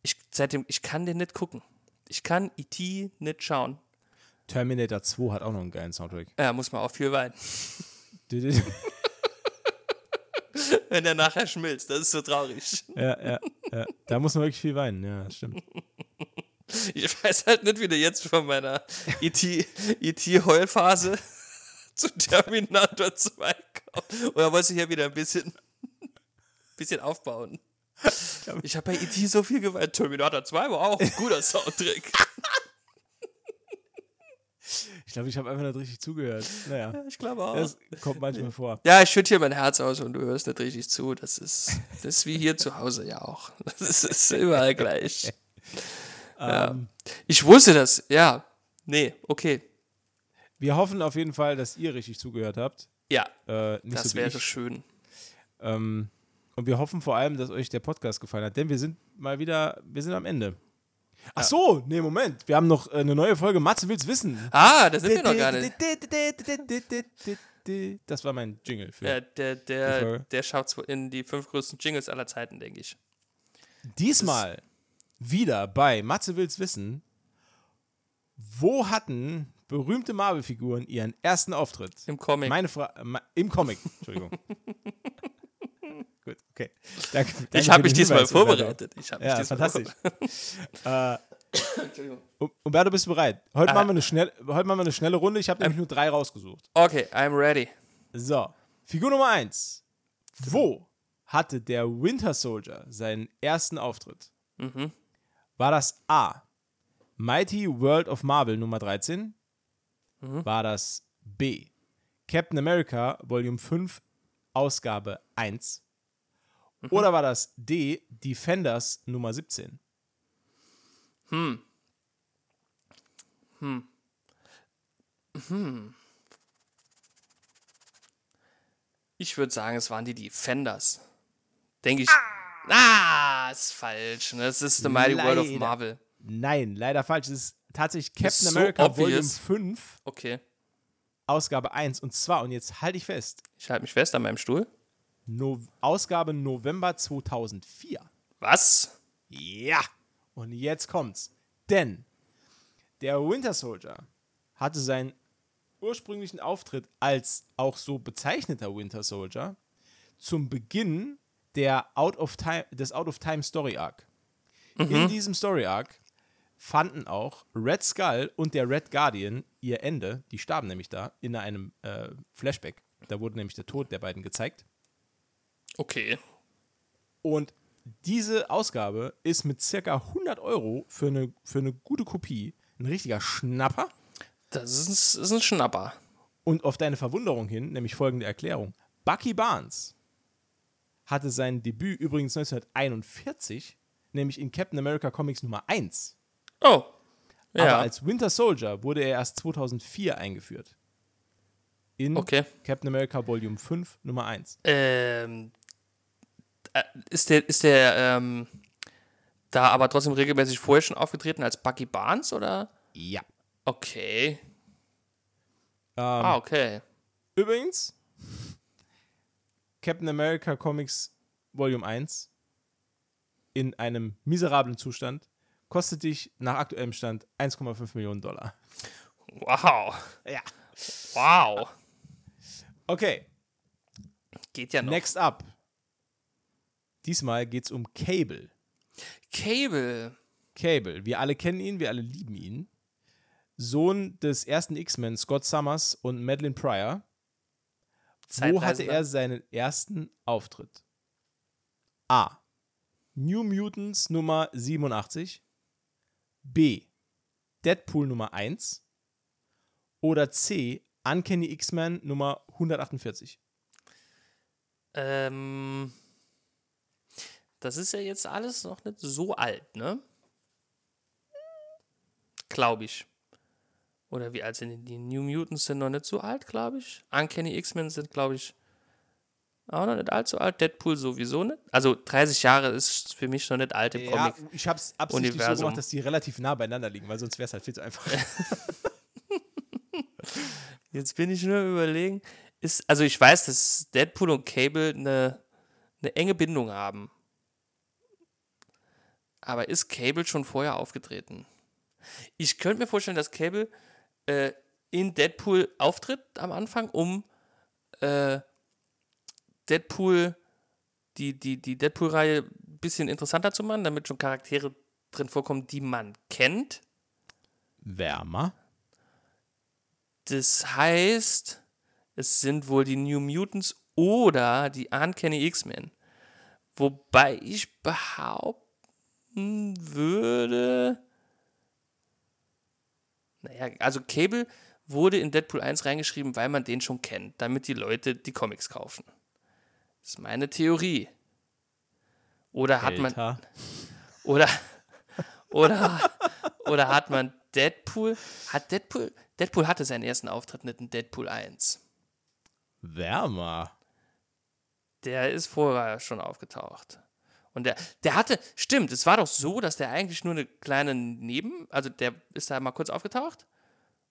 ich, seitdem, ich kann den nicht gucken. Ich kann E.T. nicht schauen. Terminator 2 hat auch noch einen geilen Soundtrack. Ja, muss man auch viel weinen. Wenn der nachher schmilzt, das ist so traurig. ja, ja, ja. Da muss man wirklich viel weinen, ja, das stimmt. Ich weiß halt nicht, wie du jetzt von meiner E ET-Heulphase zu Terminator 2 kommst. Oder wolltest du hier wieder ein bisschen, bisschen aufbauen? Ich habe bei ET so viel geweint. Terminator 2 war auch ein guter Soundtrack. Ich glaube, ich habe einfach nicht richtig zugehört. Naja, Ich glaube auch. das kommt manchmal vor. Ja, ich schütte hier mein Herz aus und du hörst nicht richtig zu. Das ist, das ist wie hier zu Hause ja auch. Das ist überall gleich. Ja. Ich wusste das, ja. Nee, okay. Wir hoffen auf jeden Fall, dass ihr richtig zugehört habt. Ja, Äh, das so wäre schön. Ähm, und wir hoffen vor allem, dass euch der Podcast gefallen hat, denn wir sind mal wieder, wir sind am Ende. Ach so, nee, Moment. Wir haben noch äh, eine neue Folge Matze will's wissen. Ah, das sind wir noch gar nicht. Das war mein Jingle für. Der, der, der, der schafft in die fünf größten Jingles aller Zeiten, denke ich. Diesmal wieder bei Matze will's wissen. Wo hatten berühmte Marvel-Figuren ihren ersten Auftritt? Im Comic. Meine Frage Im Comic, Entschuldigung. Gut, okay. Danke, danke ich habe mich diesmal Hinweis, vorbereitet. Ich habe mich Ja, diesmal fantastisch. Um- Umberto, bist du bereit? Heute, Ah. machen wir eine schnell, heute machen wir eine schnelle Runde. Ich habe nämlich nur drei rausgesucht. Okay, I'm ready. So, Figur Nummer eins. Wo hatte der Winter Soldier seinen ersten Auftritt? Mhm. War das A. Mighty World of Marvel Nummer 13? Mhm. War das B. Captain America Volume 5 Ausgabe 1? Mhm. Oder war das D. Defenders Nummer 17? Ich würde sagen, es waren die Defenders. Denke ich. Ah, ist falsch. Ne? Es ist The Mighty World of Leider. Marvel. Nein, leider falsch. Es ist tatsächlich Captain so America Volume obvious. 5, Okay. Ausgabe 1. Und zwar, und jetzt halte ich fest, Ich halte mich fest an meinem Stuhl. No Ausgabe November 2004. Was? Ja, und jetzt kommt's. Denn der Winter Soldier hatte seinen ursprünglichen Auftritt als auch so bezeichneter Winter Soldier zum Beginn der Out of Time, des Out of Time Story Arc. In diesem Story Arc fanden auch Red Skull und der Red Guardian ihr Ende, die starben nämlich da, in einem äh, Flashback. Da wurde nämlich der Tod der beiden gezeigt. Okay. Und diese Ausgabe ist mit circa 100 Euro für eine, für eine gute Kopie ein richtiger Schnapper. Das ist, ist ein Schnapper. Und auf deine Verwunderung hin, nämlich folgende Erklärung. Bucky Barnes hatte sein Debüt übrigens 1941, nämlich in Captain America Comics Nummer 1. Oh. Aber Ja. als Winter Soldier wurde er erst 2004 eingeführt. In Okay. Captain America Volume 5 Nummer 1. Ähm, äh, ist der, ist der ähm, da aber trotzdem regelmäßig vorher schon aufgetreten als Bucky Barnes oder? Ja. Okay. Ähm, Ah, okay. Übrigens, Captain America Comics Volume 1 in einem miserablen Zustand kostet dich nach aktuellem Stand 1,5 Millionen Dollar. Wow. Ja. Wow. Okay, Geht ja noch. next up. Diesmal geht es um Cable. Cable. Cable, wir alle kennen ihn, wir alle lieben ihn. Sohn des ersten X-Men, Scott Summers und Madeline Pryor. Wo hatte er seinen ersten Auftritt? A. New Mutants Nummer 87. B. Deadpool Nummer 1. Oder C. Uncanny X-Men Nummer 148. Ähm, das ist ja jetzt alles noch nicht so alt, ne? Glaube ich. Oder wie alt sind die? Die New Mutants sind noch nicht so alt, glaube ich. Uncanny X-Men sind, glaube ich, auch noch nicht allzu alt. Deadpool sowieso nicht. Also 30 Jahre ist für mich noch nicht alt im Ja, Comic. ich habe es absichtlich so Universum. gemacht, dass die relativ nah beieinander liegen, weil sonst wäre es halt viel zu einfach. Jetzt bin ich nur überlegen. Ist, also ich weiß, dass Deadpool und Cable eine, eine enge Bindung haben. Aber ist Cable schon vorher aufgetreten? Ich könnte mir vorstellen, dass Cable äh, in Deadpool auftritt am Anfang, um äh, Deadpool, die, die, die Deadpool-Reihe ein bisschen interessanter zu machen, damit schon Charaktere drin vorkommen, die man kennt. Wärmer. Das heißt, es sind wohl die New Mutants oder die Uncanny X-Men. Wobei ich behaupten würde. Naja, also Cable wurde in Deadpool 1 reingeschrieben, weil man den schon kennt, damit die Leute die Comics kaufen. Das ist meine Theorie. Oder hat man. Alter. Oder, oder, oder hat man Deadpool? Hat Deadpool? Deadpool hatte seinen ersten Auftritt nicht in Deadpool 1. Wärmer. Der ist vorher schon aufgetaucht. Und der, der hatte, stimmt, es war doch so, dass der eigentlich nur eine kleine Neben, also der ist da mal kurz aufgetaucht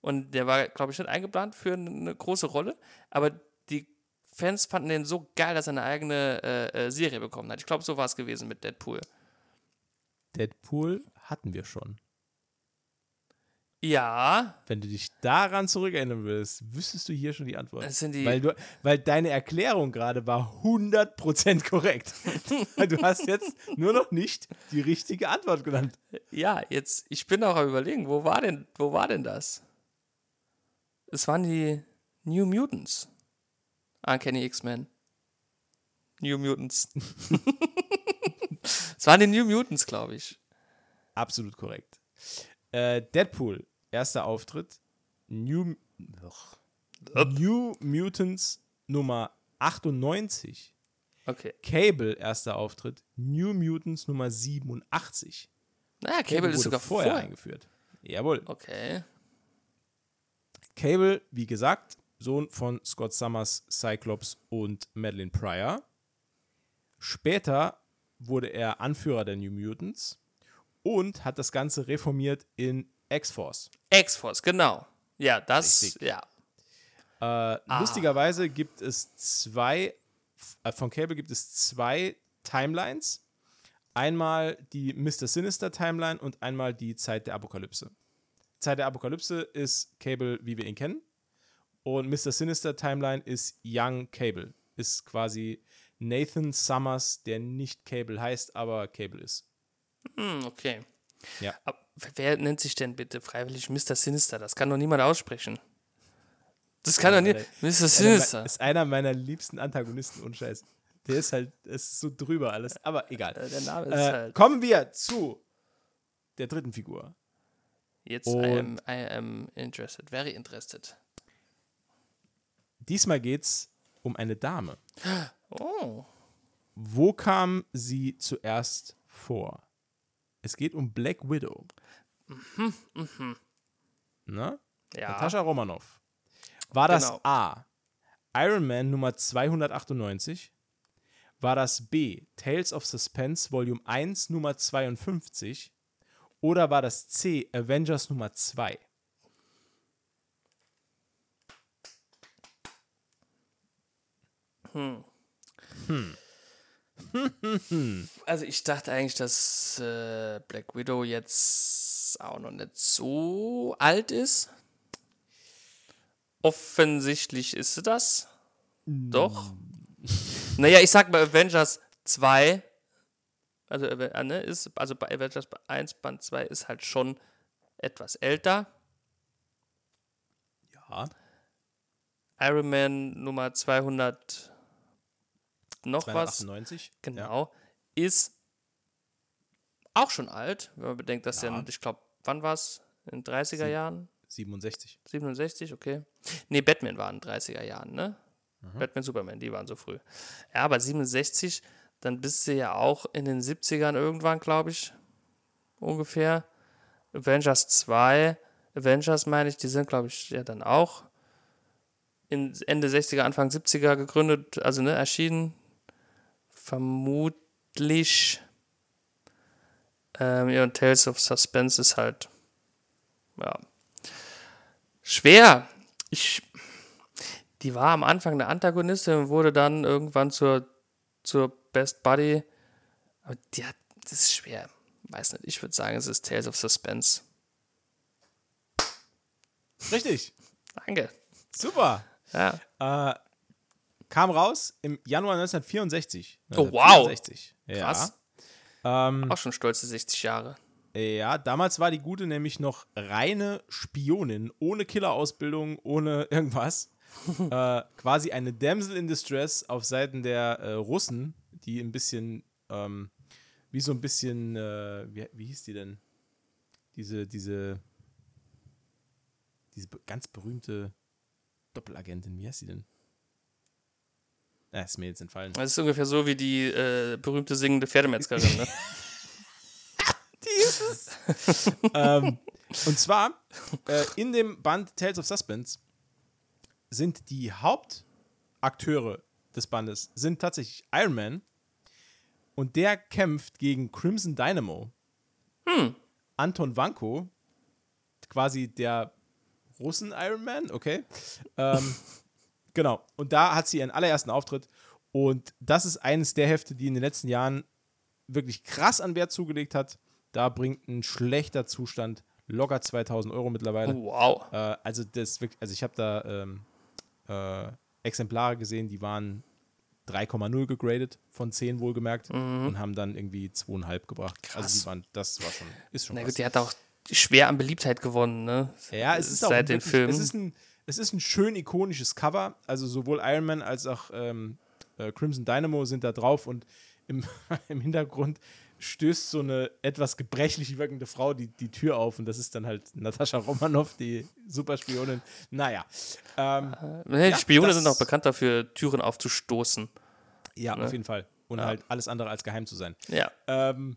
und der war, glaube ich, nicht eingeplant für eine große Rolle, aber die Fans fanden den so geil, dass er eine eigene äh, äh, Serie bekommen hat. Ich glaube, so war es gewesen mit Deadpool. Deadpool hatten wir schon. Ja, Wenn du dich daran zurückerinnern würdest, wüsstest du hier schon die Antwort. Das sind die- weil, du, weil deine Erklärung gerade war 100% korrekt. du hast jetzt nur noch nicht die richtige Antwort genannt. Ja, jetzt, ich bin auch am überlegen, wo war denn, wo war denn das? Es waren die New Mutants. Uncanny X-Men. New Mutants. es waren die New Mutants, glaube ich. Absolut korrekt. Äh, Deadpool, erster Auftritt. New. New Mutants Nummer 98. Okay. Cable, erster Auftritt. New Mutants Nummer 87. Naja, Cable ist wurde sogar vorher vorher. eingeführt. Jawohl. Okay. Cable, wie gesagt, Sohn von Scott Summers, Cyclops und Madeline Pryor. Später wurde er Anführer der New Mutants und hat das Ganze reformiert in X-Force. X-Force, genau. Ja, das, Richtig. ja. Äh, Lustigerweise gibt es zwei, äh, von Cable gibt es zwei Timelines. Einmal die Mr. Sinister Timeline und einmal die Zeit der Apokalypse. Zeit der Apokalypse ist Cable, wie wir ihn kennen. Und Mr. Sinister Timeline ist Young Cable. Ist quasi Nathan Summers, der nicht Cable heißt, aber Cable ist. Hm, okay. Ja. Aber wer nennt sich denn bitte freiwillig Mr. Sinister? Das kann doch niemand aussprechen. Das kann doch nicht. Mr. Sinister. ist einer meiner liebsten Antagonisten, und Scheiß. Der ist halt, es ist so drüber alles, aber egal. Äh, Der Name ist Äh, halt. kommen wir zu der dritten Figur. Jetzt und- I am, I am interested. Very interested. Diesmal geht's um eine Dame. Oh. Wo kam sie zuerst vor? Es geht um Black Widow. Na? Ja. Natascha Romanoff. War das Genau. A. Iron Man Nummer 298? War das B. Tales of Suspense Volume 1 Nummer 52? Oder war das C. Avengers Nummer 2? Also ich dachte eigentlich, dass äh, Black Widow jetzt auch noch nicht so alt ist. Offensichtlich ist sie das. Doch. Naja, ich sag mal Avengers 2. Also, äh, ne, ist, also bei Avengers 1, Band 2 ist halt schon etwas älter. Ja. Iron Man Nummer 200 noch was. 298? Genau. Ist auch schon alt, wenn man bedenkt, dass Ja. ja. ich glaube, wann war es? In den 30er Jahren? 67. 67, okay. Nee, Batman war in den 30er Jahren, ne? Batman, Superman, die waren so früh. Ja, aber 67, dann bist du ja auch in den 70ern irgendwann, glaube ich, ungefähr. Avengers 2, Avengers meine ich, die sind, glaube ich, ja dann auch in Ende 60er, Anfang 70er gegründet, also ne, erschienen. Vermutlich. Ähm, ja, und Tales of Suspense ist halt, ja, schwer. Ich, die war am Anfang eine Antagonistin und wurde dann irgendwann zur, zur Best Buddy. Aber die hat, das ist schwer. Weiß nicht, ich würde sagen, es ist Tales of Suspense. Richtig. Danke. Super. Ja. Äh, kam raus im Januar 1964. Oh, wow. 1964. Krass. Ähm, Auch schon stolze 60 Jahre. ja, damals war die Gute nämlich noch reine Spionin, ohne Killerausbildung, ohne irgendwas. äh, quasi eine Damsel in Distress auf Seiten der äh, Russen, die ein bisschen, ähm, wie so ein bisschen, äh, wie, wie hieß die denn? Diese, diese, diese ganz berühmte Doppelagentin, wie heißt sie denn? Ah, ist mir jetzt entfallen. Das ist ungefähr so wie die äh, berühmte singende Pferdemetzgerin. Ne? Dieses. ähm, und zwar äh, in dem Band Tales of Suspense sind die Hauptakteure des Bandes sind tatsächlich Iron Man und der kämpft gegen Crimson Dynamo. Anton Vanko, quasi der Russen Iron Man, okay. Ähm, genau. Und da hat sie ihren allerersten Auftritt und das ist eines der Hefte, die in den letzten Jahren wirklich krass an Wert zugelegt hat. Da bringt ein schlechter Zustand locker 2000 Euro mittlerweile. Wow. Äh, also das wirklich, also ich habe da ähm, äh, Exemplare gesehen, die waren 3,0 gegradet von 10 wohlgemerkt und haben dann irgendwie 2,5 gebracht. Also Mhm. Krass. die waren, das war schon, ist schon Na krass. gut, die hat auch schwer an Beliebtheit gewonnen, ne? Ja, es ist auch Seit den wirklich, Filmen. Es ist, ein, es ist ein schön ikonisches Cover. Also sowohl Iron Man als auch ähm, äh, Crimson Dynamo sind da drauf und im, im Hintergrund stößt so eine etwas gebrechlich wirkende Frau die, die Tür auf und das ist dann halt Natascha Romanoff, die Superspionin. Naja. Ähm, Ne, die Ja, Spione sind auch bekannt dafür, Türen aufzustoßen. ja, auf jeden Fall. Und halt alles andere als geheim zu sein. Ja. Ähm,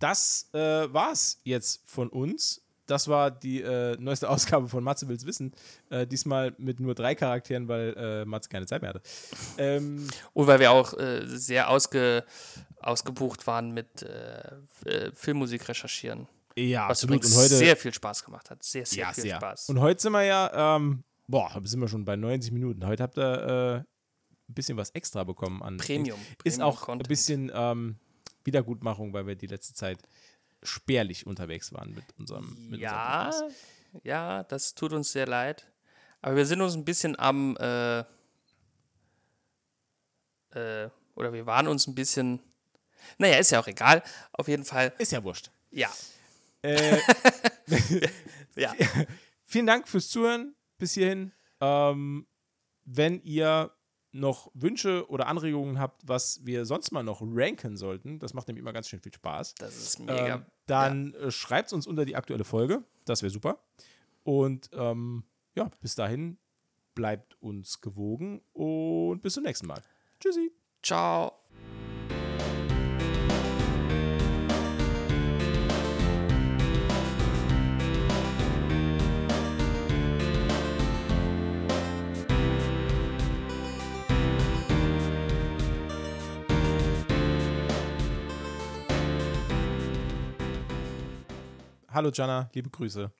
das äh, war's jetzt von uns. Das war die äh, neueste Ausgabe von Matze will's wissen. Äh, diesmal mit nur drei Charakteren, weil äh, Matze keine Zeit mehr hatte. Ähm, Und weil wir auch äh, sehr ausge, ausgebucht waren mit äh, äh, Filmmusik recherchieren. ja, Was absolut. Und heute, sehr viel Spaß gemacht hat. Sehr, sehr ja, viel sehr. Spaß. Und heute sind wir ja, ähm, boah, sind wir schon bei 90 Minuten. Heute habt ihr ein bisschen was extra bekommen an Premium. Ist Premium auch ein Content. bisschen ähm, Wiedergutmachung, weil wir die letzte Zeit spärlich unterwegs waren mit unserem, mit Ja, unserem ja, das tut uns sehr leid. Aber wir sind uns ein bisschen am, äh, äh, oder wir waren uns ein bisschen, naja, ist ja auch egal. Auf jeden Fall, Ist ja wurscht. ja. Äh, ja. vielen Dank fürs Zuhören bis hierhin. Ähm, wenn ihr noch Wünsche oder Anregungen habt, was wir sonst mal noch ranken sollten, das macht nämlich immer ganz schön viel Spaß, Das ist mega. ähm, dann äh, schreibt es uns unter die aktuelle Folge. Das wäre super. Und ähm, ja, bis dahin bleibt uns gewogen und bis zum nächsten Mal. Tschüssi. Ciao. Hallo Jana, liebe Grüße.